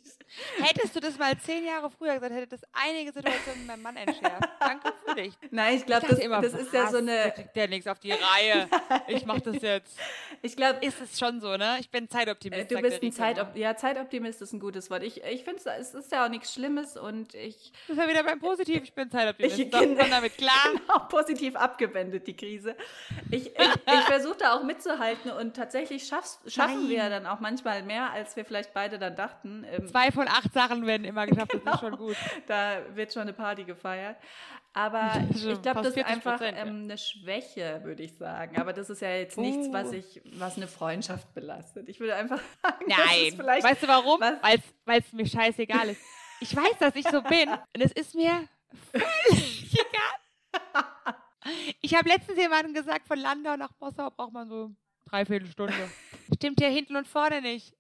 Hättest du das mal zehn Jahre früher gesagt, hätte das einige Situationen mit meinem Mann entschärft. Danke für dich. Nein, ich glaube, das, immer, das ist ja so Der eine. kriegt ja nichts auf die Reihe. Ich mach das jetzt. Ich glaube, Ist es schon so, ne? Ich bin Äh, Zeitoptimist. Du sagt bist der ein Rico Zeitop immer. ja, Zeitoptimist ist ein gutes Wort. Ich, ich finde, es ist ja auch nichts Schlimmes und ich Das ist ja wieder beim Positiv. Ich bin Zeitoptimist. Ich- Kommt man damit klar? auch positiv abgewendet, die Krise. Ich, ich, ich versuche da auch mitzuhalten und tatsächlich schaffst, schaffen Nein. wir dann auch manchmal mehr, als wir vielleicht beide dann dachten. Ähm, Zwei von acht Sachen werden immer geschafft. Das ist schon gut. da wird schon eine Party gefeiert. Aber Schon ich glaube, das ist 40%, einfach ähm, eine Schwäche, würde ich sagen. Aber das ist ja jetzt nichts, Uh. was ich, was eine Freundschaft belastet. Ich würde einfach sagen, das ist Nein. vielleicht Weißt du warum? Weil es mir scheißegal ist. Ich weiß, dass ich so bin. Und es ist mir völlig egal. Ich habe letztens jemandem gesagt, von Landau nach Mossau braucht man so dreiviertel Stunde. Stimmt ja hinten und vorne nicht.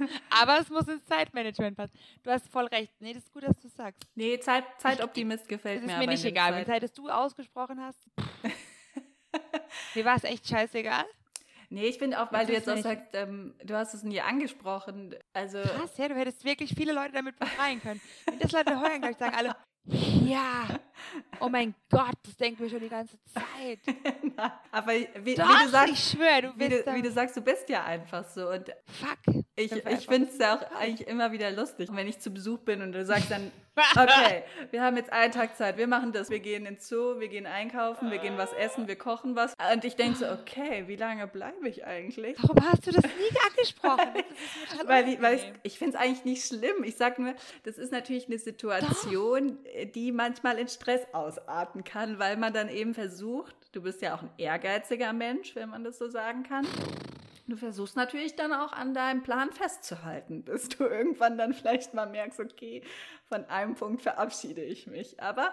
Aber es muss ins Zeitmanagement passen. Du hast voll recht. Nee, das ist gut, dass du sagst. Nee, Zeit, Zeitoptimist gefällt Es ist mir mir aber nicht egal. Zeit- Wenn seit es du ausgesprochen hast. Mir war es echt scheißegal. Nee, ich finde auch, weil du jetzt auch sagst, ähm, du hast es nie angesprochen. Also, Krass, ja, du hättest wirklich viele Leute damit befreien können. Wenn das Leute hören, gleich sagen alle, ja, oh mein Gott, das denken wir schon die ganze Zeit. aber wie, wie Doch, du sagst, ich schwöre, du wie bist du, wie du sagst, du bist ja einfach so. Und fuck. ich, ich finde es ja auch eigentlich immer wieder lustig, wenn ich zu Besuch bin und du sagst dann, okay, wir haben jetzt einen Tag Zeit, wir machen das, wir gehen ins Zoo, wir gehen einkaufen, wir gehen was essen, wir kochen was. Und ich denke so, okay, wie lange bleibe ich eigentlich? Warum hast du das nie angesprochen? Das Weil, die, weil ich, ich finde es eigentlich nicht schlimm. Ich sage nur, das ist natürlich eine Situation, die manchmal in Stress ausarten kann, weil man dann eben versucht, du bist ja auch ein ehrgeiziger Mensch, wenn man das so sagen kann. Du versuchst natürlich dann auch an deinem Plan festzuhalten, bis du irgendwann dann vielleicht mal merkst, okay, von einem Punkt verabschiede ich mich. Aber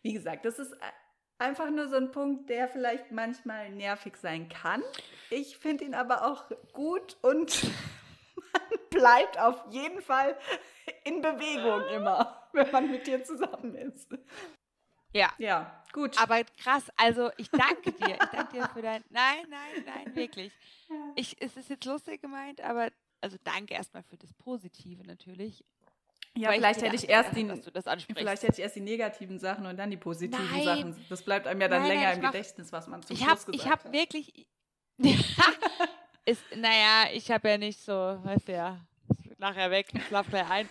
wie gesagt, das ist einfach nur so ein Punkt, der vielleicht manchmal nervig sein kann. Ich finde ihn aber auch gut und man bleibt auf jeden Fall in Bewegung immer, wenn man mit dir zusammen ist. Ja. Ja, gut. Aber krass, also ich danke dir. Ich danke dir für dein. Nein, nein, nein, wirklich. Ich, es ist jetzt lustig gemeint, aber also danke erstmal für das Positive natürlich. ja, weil vielleicht hätte ich erst die, vielleicht hätte ich erst die negativen Sachen und dann die positiven Nein. Sachen. Das bleibt einem ja dann Nein, nein, länger ich im mach- Gedächtnis, was man zum ich Schluss habe gesagt ich hab hat. wirklich ist naja ich habe ja nicht so weißt du ja ich nachher weg ich schlaf gleich ein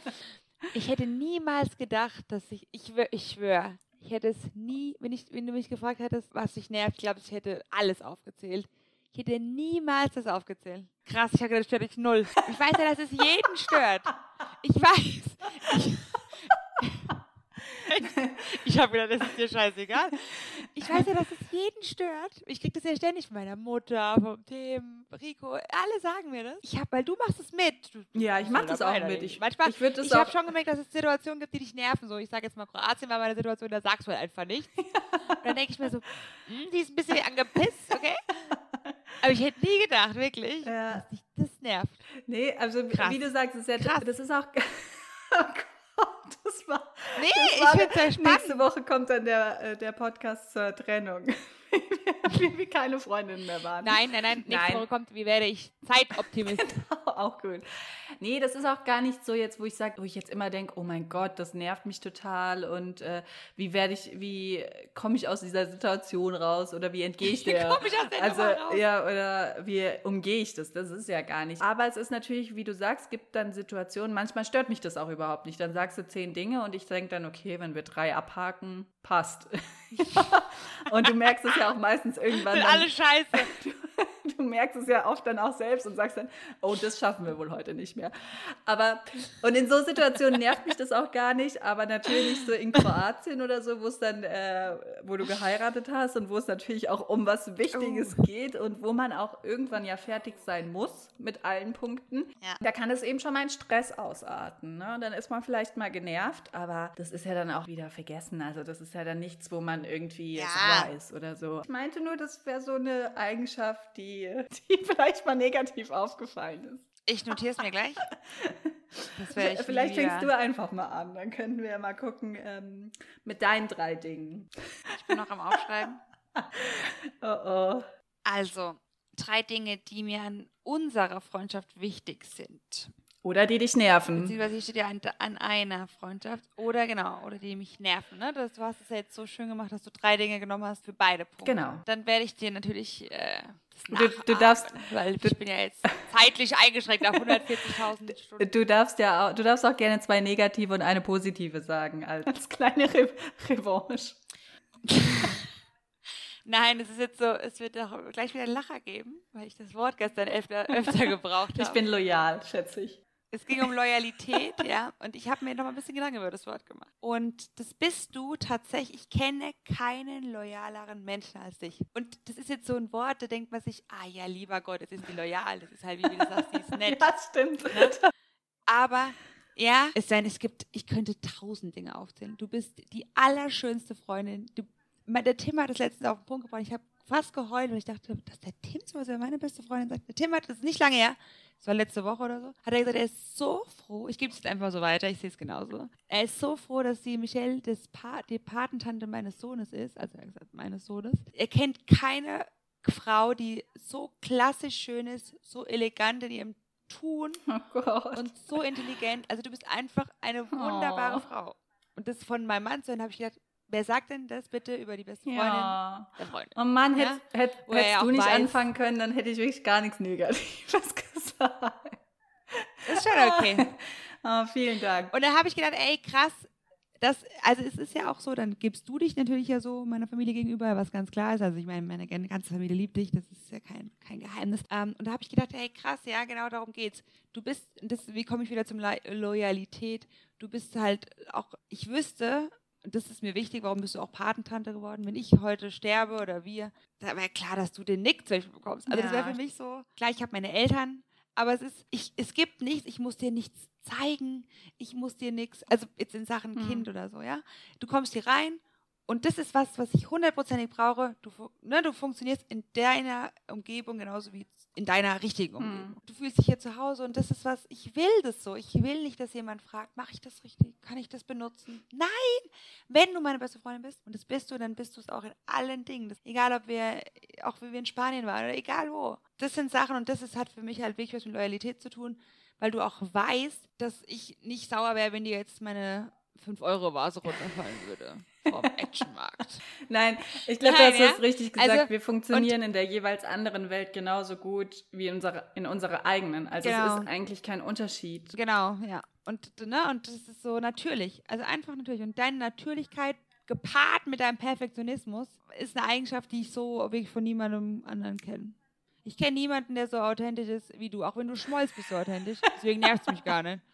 ich hätte niemals gedacht dass ich ich ich schwör ich hätte es nie wenn ich wenn du mich gefragt hättest was dich nervt ich glaube ich hätte alles aufgezählt. Ich hätte niemals das aufgezählt. Krass ich habe gedacht stört dich null. Ich weiß ja dass es jeden stört. Ich weiß. Ich, ich habe gedacht, das ist dir scheißegal. Ich weiß ja, dass es jeden stört. Ich kriege das ja ständig von meiner Mutter, vom Tim, Rico. Alle sagen mir das. Ich hab, weil du machst es mit. Du, du Ja, ich bist mach voll das auch mit. Ich- Manchmal, ich ich habe schon gemerkt, dass es Situationen gibt, die dich nerven. So, ich sage jetzt mal, Kroatien war meine Situation, da sagst du halt einfach nichts. Und dann denke ich mir so, hm, die ist ein bisschen angepisst, okay? Aber ich hätte nie gedacht, wirklich, Ja. dass dich das nervt. Nee, also Krass. wie du sagst, das ist, ja, Krass. das ist auch. Oh Gott, das war. Nee, das ich war finde es spannend. Nächste Woche kommt dann der, äh, der Podcast zur Trennung. wie wir keine Freundinnen mehr waren. Nein, nein, nein. Nächste Nein. Woche kommt, wie werde ich Zeitoptimist. auch gut. Nee, das ist auch gar nicht so jetzt, wo ich sage, wo ich jetzt immer denke, oh mein Gott, das nervt mich total und äh, wie werde ich, wie komme ich aus dieser Situation raus oder wie entgehe ich der? Wie komme ich aus der also, raus? ja, oder wie umgehe ich das? Das ist ja gar nicht. Aber es ist natürlich, wie du sagst, gibt dann Situationen, manchmal stört mich das auch überhaupt nicht. Dann sagst du zehn Dinge und ich denke dann, okay, wenn wir drei abhaken, passt. und du merkst es ja auch meistens irgendwann. Sind dann- alle scheiße. du merkst es ja oft dann auch selbst und sagst dann, oh, das schaffen wir wohl heute nicht mehr. Aber, und in so Situationen nervt mich das auch gar nicht, aber natürlich so in Kroatien oder so, wo es dann, äh, wo du geheiratet hast und wo es natürlich auch um was Wichtiges geht und wo man auch irgendwann ja fertig sein muss mit allen Punkten, Ja. da kann es eben schon mal in Stress ausarten. Ne? Dann ist man vielleicht mal genervt, aber das ist ja dann auch wieder vergessen. Also das ist ja dann nichts, wo man irgendwie Ja. ist oder so. Ich meinte nur, das wäre so eine Eigenschaft, die, die vielleicht mal negativ aufgefallen ist. Ich notiere es mir gleich. Das werde ich vielleicht fängst du einfach mal an. Dann können wir ja mal gucken ähm, mit deinen drei Dingen. Ich bin noch am Aufschreiben. Oh oh. Also, drei Dinge, die mir an unserer Freundschaft wichtig sind. Oder die dich nerven. Beziehungsweise steht ja an, an einer Freundschaft. Oder genau, oder die mich nerven. Ne? Das, du hast es ja jetzt so schön gemacht, dass du drei Dinge genommen hast für beide Punkte. Genau. Dann werde ich dir natürlich äh, das Du- du darfst- Weil ich bin ja jetzt zeitlich eingeschränkt auf 140.000 Stunden. Du darfst ja auch, du darfst auch gerne zwei negative und eine positive sagen, als, als kleine Re Revanche. Nein, es ist jetzt so, es wird doch gleich wieder einen Lacher geben, weil ich das Wort gestern öfter, öfter gebraucht habe. Ich bin loyal, schätze ich. Es ging um Loyalität, ja. Und ich habe mir noch mal ein bisschen Gedanken über das Wort gemacht. Und das bist du tatsächlich. Ich kenne keinen loyaleren Menschen als dich. Und das ist jetzt so ein Wort, da denkt man sich, ah ja, lieber Gott, jetzt ist sie loyal. Das ist halt, wie du sagst, sie ist nett. Ja, stimmt. Aber ja, es sein, es gibt, ich könnte tausend Dinge aufzählen. Du bist die allerschönste Freundin. Du, der Tim hat das letztens auf den Punkt gebracht. Ich habe fast geheult, weil ich dachte, dass der Tim so was über meine beste Freundin sagt. Der Tim hat das nicht lange her. Das war letzte Woche oder so. Hat er gesagt, er ist so froh. Ich gebe es jetzt einfach so weiter. Ich sehe es genauso. Er ist so froh, dass die Michelle das pa die Patentante meines Sohnes ist. Also er hat gesagt, meines Sohnes. Er kennt keine Frau, die so klassisch schön ist, so elegant in ihrem Tun Oh und so intelligent. Also du bist einfach eine wunderbare Oh. Frau. Und das von meinem Mann zu hören, habe ich gedacht, wer sagt denn das bitte über die beste Freundin ja. der Freundin? Oh Mann, Ja? hätt, hätt, hättest du auch nicht weiß- anfangen können, dann hätte ich wirklich gar nichts Negatives gesagt. Ist schon okay. Oh, vielen Dank. Und da habe ich gedacht, ey, krass. Das, also es ist ja auch so, dann gibst du dich natürlich ja so meiner Familie gegenüber, was ganz klar ist. Also ich meine, meine gan- ganze Familie liebt dich, das ist ja kein, kein Geheimnis. Ähm, und da habe ich gedacht, hey, krass, ja, genau darum geht's. Du bist, das, wie komme ich wieder zum Lo Loyalität? Du bist halt auch, ich wüsste, und das ist mir wichtig, warum bist du auch Patentante geworden? Wenn ich heute sterbe oder wir, da wäre klar, dass du den Nick zum Beispiel bekommst. Also das Ja. wäre für mich so, klar, ich habe meine Eltern, aber es ist, ich, es gibt nichts, ich muss dir nichts zeigen, ich muss dir nichts, also jetzt in Sachen Mhm. Kind oder so, ja. Du kommst hier rein und das ist was, was ich hundertprozentig brauche. Du, ne, du funktionierst in deiner Umgebung genauso wie in deiner richtigen Umgebung. Mhm. Du fühlst dich hier zu Hause und das ist was, ich will das so. Ich will nicht, dass jemand fragt, mache ich das richtig? Kann ich das benutzen? Nein! Wenn du meine beste Freundin bist, und das bist du, dann bist du es auch in allen Dingen. Das, egal, ob wir, auch wie wir in Spanien waren oder egal wo. Das sind Sachen und das ist, hat für mich halt wirklich was mit Loyalität zu tun, weil du auch weißt, dass ich nicht sauer wäre, wenn dir jetzt meine 5-Euro-Vase runterfallen würde vom Actionmarkt. Nein, ich glaube, du Nein, hast ja? richtig gesagt. Also, wir funktionieren in der jeweils anderen Welt genauso gut wie in unserer, in unserer eigenen. Also Genau. es ist eigentlich kein Unterschied. Genau, ja. Und, ne, und das ist so natürlich. Also einfach natürlich. Und deine Natürlichkeit gepaart mit deinem Perfektionismus ist eine Eigenschaft, die ich so wirklich von niemandem anderen kenne. Ich kenne niemanden, der so authentisch ist wie du. Auch wenn du schmollst, bist du authentisch. Deswegen nervt es mich gar nicht.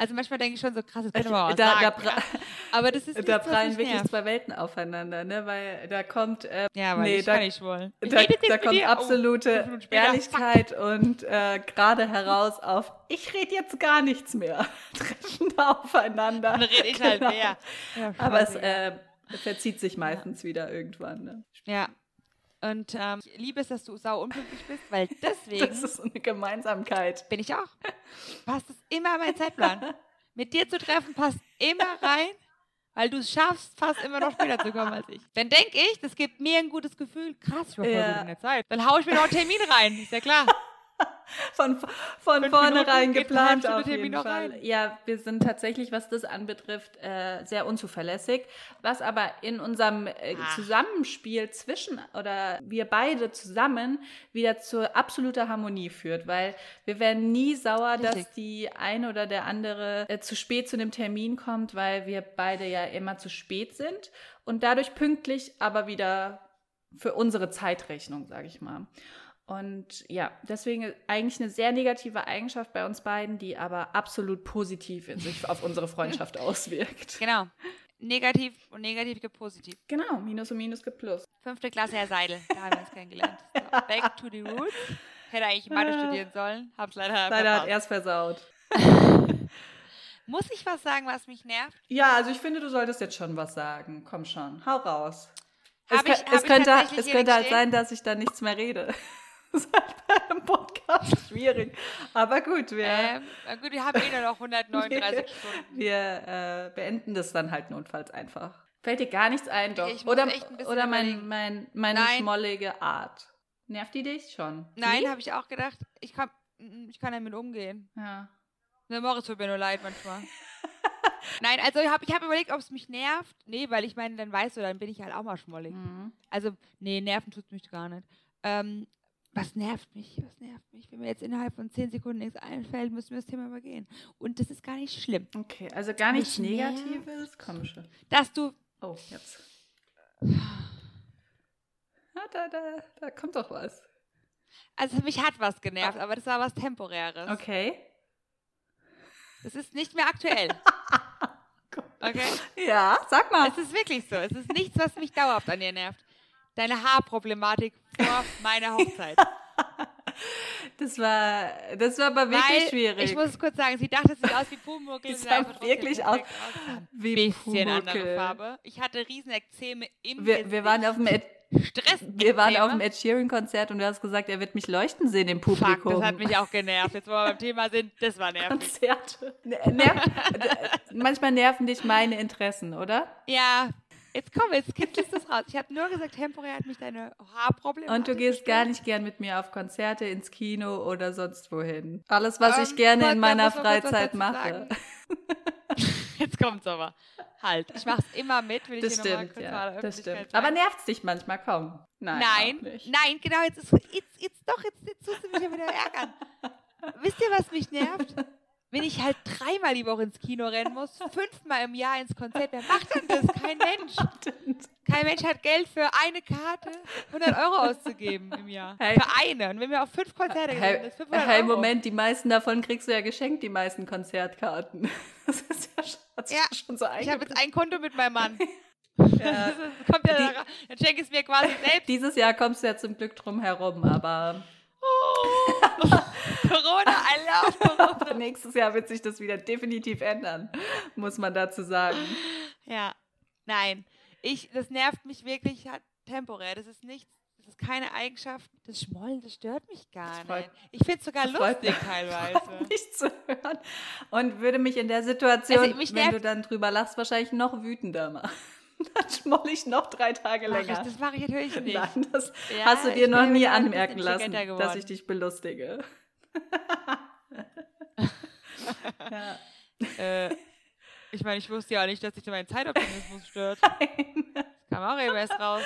Also manchmal denke ich schon so, krass, könnte man mal was Da, da, sagen. pra ja. Aber das ist da nichts, prallen wirklich nervt. zwei Welten aufeinander, ne? Weil da kommt, äh, Ja, weil nee, ich da- kann nicht schwollen. Ich da, da kommt. Oh, absolute später. Ehrlichkeit und äh, gerade heraus auf, ich rede jetzt gar nichts mehr. Treffen da aufeinander. Dann rede ich halt Genau. mehr. Ja, Aber es äh, verzieht sich meistens wieder irgendwann. Ne? Ja. Und ähm, ich liebe es, dass du sau unpünktlich bist, weil deswegen Das ist so eine Gemeinsamkeit. bin ich auch. Passt es immer in meinen Zeitplan. Mit dir zu treffen passt immer rein, weil du es schaffst, fast immer noch später zu kommen als ich. Dann denke ich, das gibt mir ein gutes Gefühl. Krass, ich war voll Ja. gut in der Zeit. Dann haue ich mir noch einen Termin rein, ist ja klar. von, von vornherein geplant auf jeden Fall. Rein. Ja, wir sind tatsächlich, was das anbetrifft, äh, sehr unzuverlässig. Was aber in unserem äh, ah. Zusammenspiel zwischen oder wir beide zusammen wieder zur absoluter Harmonie führt, weil wir werden nie sauer, Richtig. dass die eine oder der andere äh, zu spät zu einem Termin kommt, weil wir beide ja immer zu spät sind und dadurch pünktlich, aber wieder für unsere Zeitrechnung, sage ich mal. Und ja, deswegen eigentlich eine sehr negative Eigenschaft bei uns beiden, die aber absolut positiv in sich auf unsere Freundschaft auswirkt. Genau. Negativ und negativ gibt positiv. Genau, Minus und Minus gibt Plus. Fünfte Klasse Herr Seidel, da haben wir uns kennengelernt. So, back to the roots. Hätte eigentlich Mathe ah. studieren sollen, hab's leider Leider verpasst. hat erst versaut. Muss ich was sagen, was mich nervt? Ja, also ich finde, du solltest jetzt schon was sagen. Komm schon, hau raus. Es, ich, es könnte, es könnte halt sein, dass ich da nichts mehr rede. Das ist halt bei einem Podcast schwierig. Aber gut, wir. Ähm, gut, wir haben eh nur noch 139 wir, Stunden. Wir äh, beenden das dann halt notfalls einfach. Fällt dir gar nichts ein, doch? Oder, oder mein, mein, meine Nein. schmollige Art. Nervt die dich schon? Nein, habe ich auch gedacht. Ich kann, ich kann damit umgehen. Ja. Ne, Moritz tut mir nur leid manchmal. Nein, also ich habe ich hab überlegt, ob es mich nervt. Nee, weil ich meine, dann weißt du, dann bin ich halt auch mal schmollig. Mhm. Also, nee, nerven tut es mich gar nicht. Ähm, was nervt mich? Was nervt mich? Wenn mir jetzt innerhalb von zehn Sekunden nichts einfällt, müssen wir das Thema übergehen. Und das ist gar nicht schlimm. Okay, also gar nichts Negatives? Komm schon. Dass du. Oh, jetzt. Ah, da, da, da kommt doch was. Also mich hat was genervt, aber das war was Temporäres. Okay. Das ist nicht mehr aktuell. Okay? Ja, sag mal. Es ist wirklich so. Es ist nichts, was mich dauerhaft an dir nervt deine Haarproblematik vor meiner Hochzeit. Das war, das war aber wirklich Weil, schwierig. Ich muss kurz sagen, sie dachte, es sieht aus wie Pumuckl. Das sah wirklich aus wie bisschen andere Farbe. Ich hatte riesen Ekzeme im wir, wir waren auf dem Ed Stress. Wir waren auf dem Ed Sheeran Konzert und du hast gesagt, er wird mich leuchten sehen im Publikum. Fuck, das hat mich auch genervt. Jetzt, wo wir beim Thema sind, das war nervig. Konzerte. Nerv manchmal nerven dich meine Interessen, oder? Ja, Jetzt komm, jetzt kitzelst du es raus. Ich habe nur gesagt, temporär hat mich deine Haarprobleme. Und du gehst gar nicht gern mit mir auf Konzerte, ins Kino oder sonst wohin. Alles, was um, ich ähm, gerne in meiner Freizeit mache. Jetzt kommt's aber. Halt, ich mach's immer mit, will das ich stimmt, ja, das stimmt. Aber nervt's dich manchmal kaum? Nein, nein, nein, genau, jetzt ist jetzt, jetzt doch, jetzt, jetzt tust du mich ja wieder ärgern. Wisst ihr, was mich nervt? wenn ich halt dreimal die Woche ins Kino rennen muss, fünfmal im Jahr ins Konzert, wer macht denn das? Kein Mensch. Kein Mensch hat Geld für eine Karte 100 Euro auszugeben im Jahr. Hey. Für eine. Und wenn wir auf fünf Konzerte gehen, hey, ist 500 hey, Euro. Moment, die meisten davon kriegst du ja geschenkt, die meisten Konzertkarten. Das ist ja schon, ja, schon so Ich habe jetzt ein Konto mit meinem Mann. Ja. kommt ja die, dann schenke ich es mir quasi selbst. Dieses Jahr kommst du ja zum Glück drum herum, aber Oh. Corona, I love Corona. Nächstes Jahr wird sich das wieder definitiv ändern, muss man dazu sagen. Ja, nein. Ich, das nervt mich wirklich temporär. Das ist nichts, das ist keine Eigenschaft. Das Schmollen, das stört mich gar freut, nicht. Ich finde es sogar lustig teilweise. Nicht zu hören. Und würde mich in der Situation, also, wenn du dann drüber lachst, wahrscheinlich noch wütender machen. Dann schmoll ich noch drei Tage Mach länger. Ich, das mache ich natürlich nicht. Nein, das ja, hast du dir noch nie anmerken lassen, dass ich dich belustige. ja. äh, ich meine, ich wusste ja nicht, dass sich mein Zeitoptimismus stört. Nein. Das kam auch eben erst raus.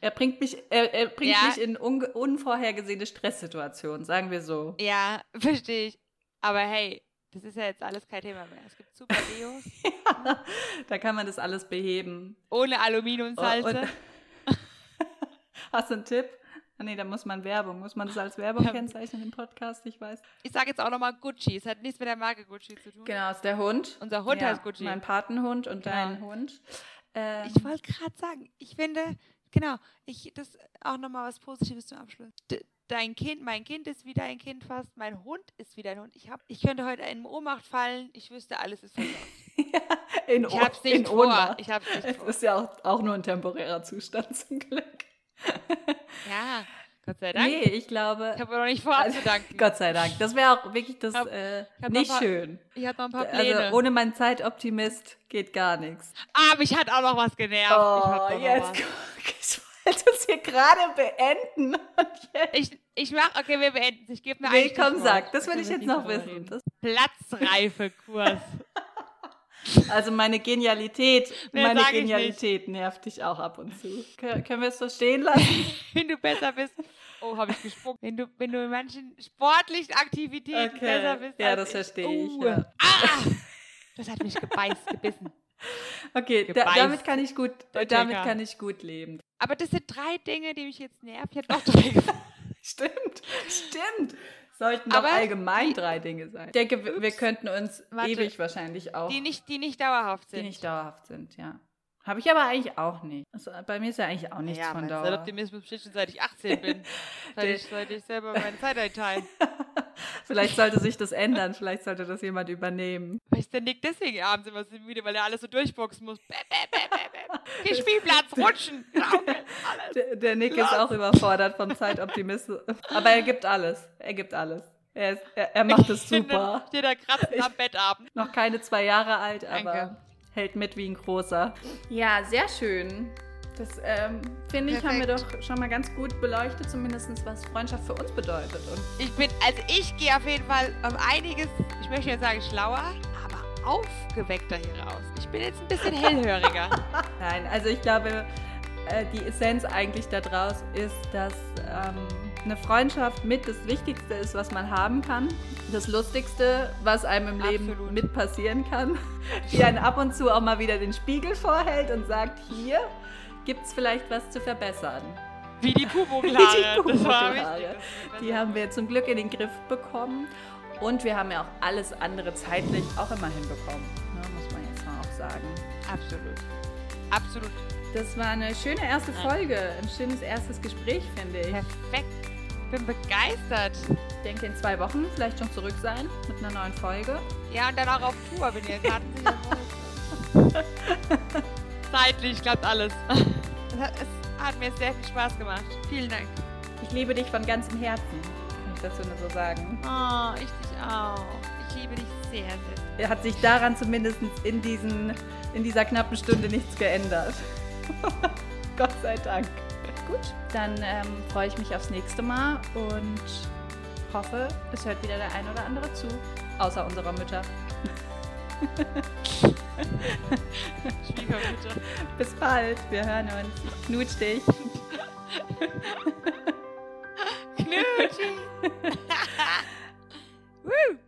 er bringt mich, er, er bringt ja. mich in un unvorhergesehene Stresssituationen, sagen wir so. Ja, verstehe ich. Aber hey, das ist ja jetzt alles kein Thema mehr. Es gibt super Deos. ja, da kann man das alles beheben. Ohne Aluminiumsalze. Oh, Hast du einen Tipp? Ah, nee, da muss man Werbung. Muss man das als Werbung kennzeichnen im Podcast? Ich weiß. Ich sage jetzt auch nochmal Gucci. Es hat nichts mit der Marke Gucci zu tun. Genau, ist der Hund. Unser Hund ja, heißt Gucci. Mein Patenhund und genau. dein Hund. Ähm, ich wollte gerade sagen, ich finde, genau, ich, das auch nochmal was Positives zum Abschluss. D dein Kind, mein Kind ist wieder ein Kind fast, mein Hund ist wieder ein Hund. Ich, hab, ich könnte heute in Ohnmacht fallen, ich wüsste, alles ist versorgt. ja, in ich hab's nicht in vor. Ohnmacht. Ich hab's nicht es vor. ist ja auch, auch nur ein temporärer Zustand zum Glück. ja, Gott sei Dank. Nee, ich glaube. Ich habe noch nicht vor also, zu danken. Gott sei Dank. Das wäre auch wirklich das hab, äh, nicht paar, schön. Ich habe noch ein paar Pläne. Also ohne meinen Zeitoptimist geht gar nichts. Ah, mich hat auch noch was genervt. Oh, jetzt guck, ich wollte es hier gerade beenden. ich, ich mach, okay, wir beenden es. Ich gebe mir Nee, komm, sag. Das will ich jetzt noch wissen. Platzreife-Kurs. Also meine Genialität, nee, meine Genialität nervt dich auch ab und zu. Kön können wir es so stehen lassen? Wenn du besser bist. Oh, habe ich gespuckt. Wenn du, wenn du in manchen sportlichen Aktivitäten okay. besser bist. Ja, das verstehe ich. Uh. Ja. Ah, das hat mich gebeißt, gebissen. Okay, da, damit kann ich gut, damit kann ich gut leben. Aber das sind drei Dinge, die mich jetzt nerven. Ich hätte noch drei. stimmt, stimmt. Sollten doch allgemein die, drei Dinge sein. Ich denke, ups, wir könnten uns warte, ewig wahrscheinlich auch. Die nicht, die nicht dauerhaft sind. Die nicht dauerhaft sind, ja. Habe ich aber eigentlich auch nicht. Also bei mir ist ja eigentlich auch nichts ja, von Dauer. Optimismus besteht schon seit ich 18 bin. seit, ich, seit ich selber meine Zeit einteile. Vielleicht sollte sich das ändern. Vielleicht sollte das jemand übernehmen. Weil ist der Nick deswegen abends immer so müde, weil er alles so durchboxen muss. Bäh, bäh, bäh, Den Spielplatz rutschen. der, der, Nick Los. ist auch überfordert vom Zeitoptimismus. Aber er gibt alles. Er gibt alles. Er, ist, er, er macht es super. Steht da kratzen am Bettabend. Noch keine zwei Jahre alt, aber Danke. hält mit wie ein großer. Ja, sehr schön. Das ähm, finde ich, haben wir doch schon mal ganz gut beleuchtet, zumindest was Freundschaft für uns bedeutet. Und ich bin, also ich gehe auf jeden Fall um einiges, ich möchte jetzt sagen schlauer, aber aufgeweckter hier raus. Ich bin jetzt ein bisschen hellhöriger. Nein, also ich glaube, äh, die Essenz eigentlich daraus ist, dass ähm, eine Freundschaft mit das Wichtigste ist, was man haben kann. Das Lustigste, was einem im Leben Absolut. mit passieren kann. Die einen ab und zu auch mal wieder den Spiegel vorhält und sagt, hier gibt es vielleicht was zu verbessern. Wie die Pumuckl-Haare. Die, die haben wir zum Glück in den Griff bekommen. Und wir haben ja auch alles andere zeitlich auch immer hinbekommen. Ne, muss man jetzt mal auch sagen. Absolut. Absolut. Das war eine schöne erste Folge, ein schönes erstes Gespräch, finde ich. Perfekt. Bin begeistert. Ich denke, in zwei Wochen vielleicht schon zurück sein mit einer neuen Folge. Ja, und dann auch auf Tour, wenn ihr Karten sicher Zeitlich klappt alles. Es hat mir sehr viel Spaß gemacht. Vielen Dank. Ich liebe dich von ganzem Herzen, kann ich dazu nur so sagen. Oh, ich dich auch. Ich liebe dich sehr, sehr. Er hat sich daran zumindest in, diesen, in dieser knappen Stunde nichts geändert. Gott sei Dank. Gut, dann ähm, freue ich mich aufs nächste Mal und hoffe, es hört wieder der ein oder andere zu. Außer unserer Mütter. Schwiegermutter. Bis bald, wir hören uns. Knutsch dich. Knutschi. Woo!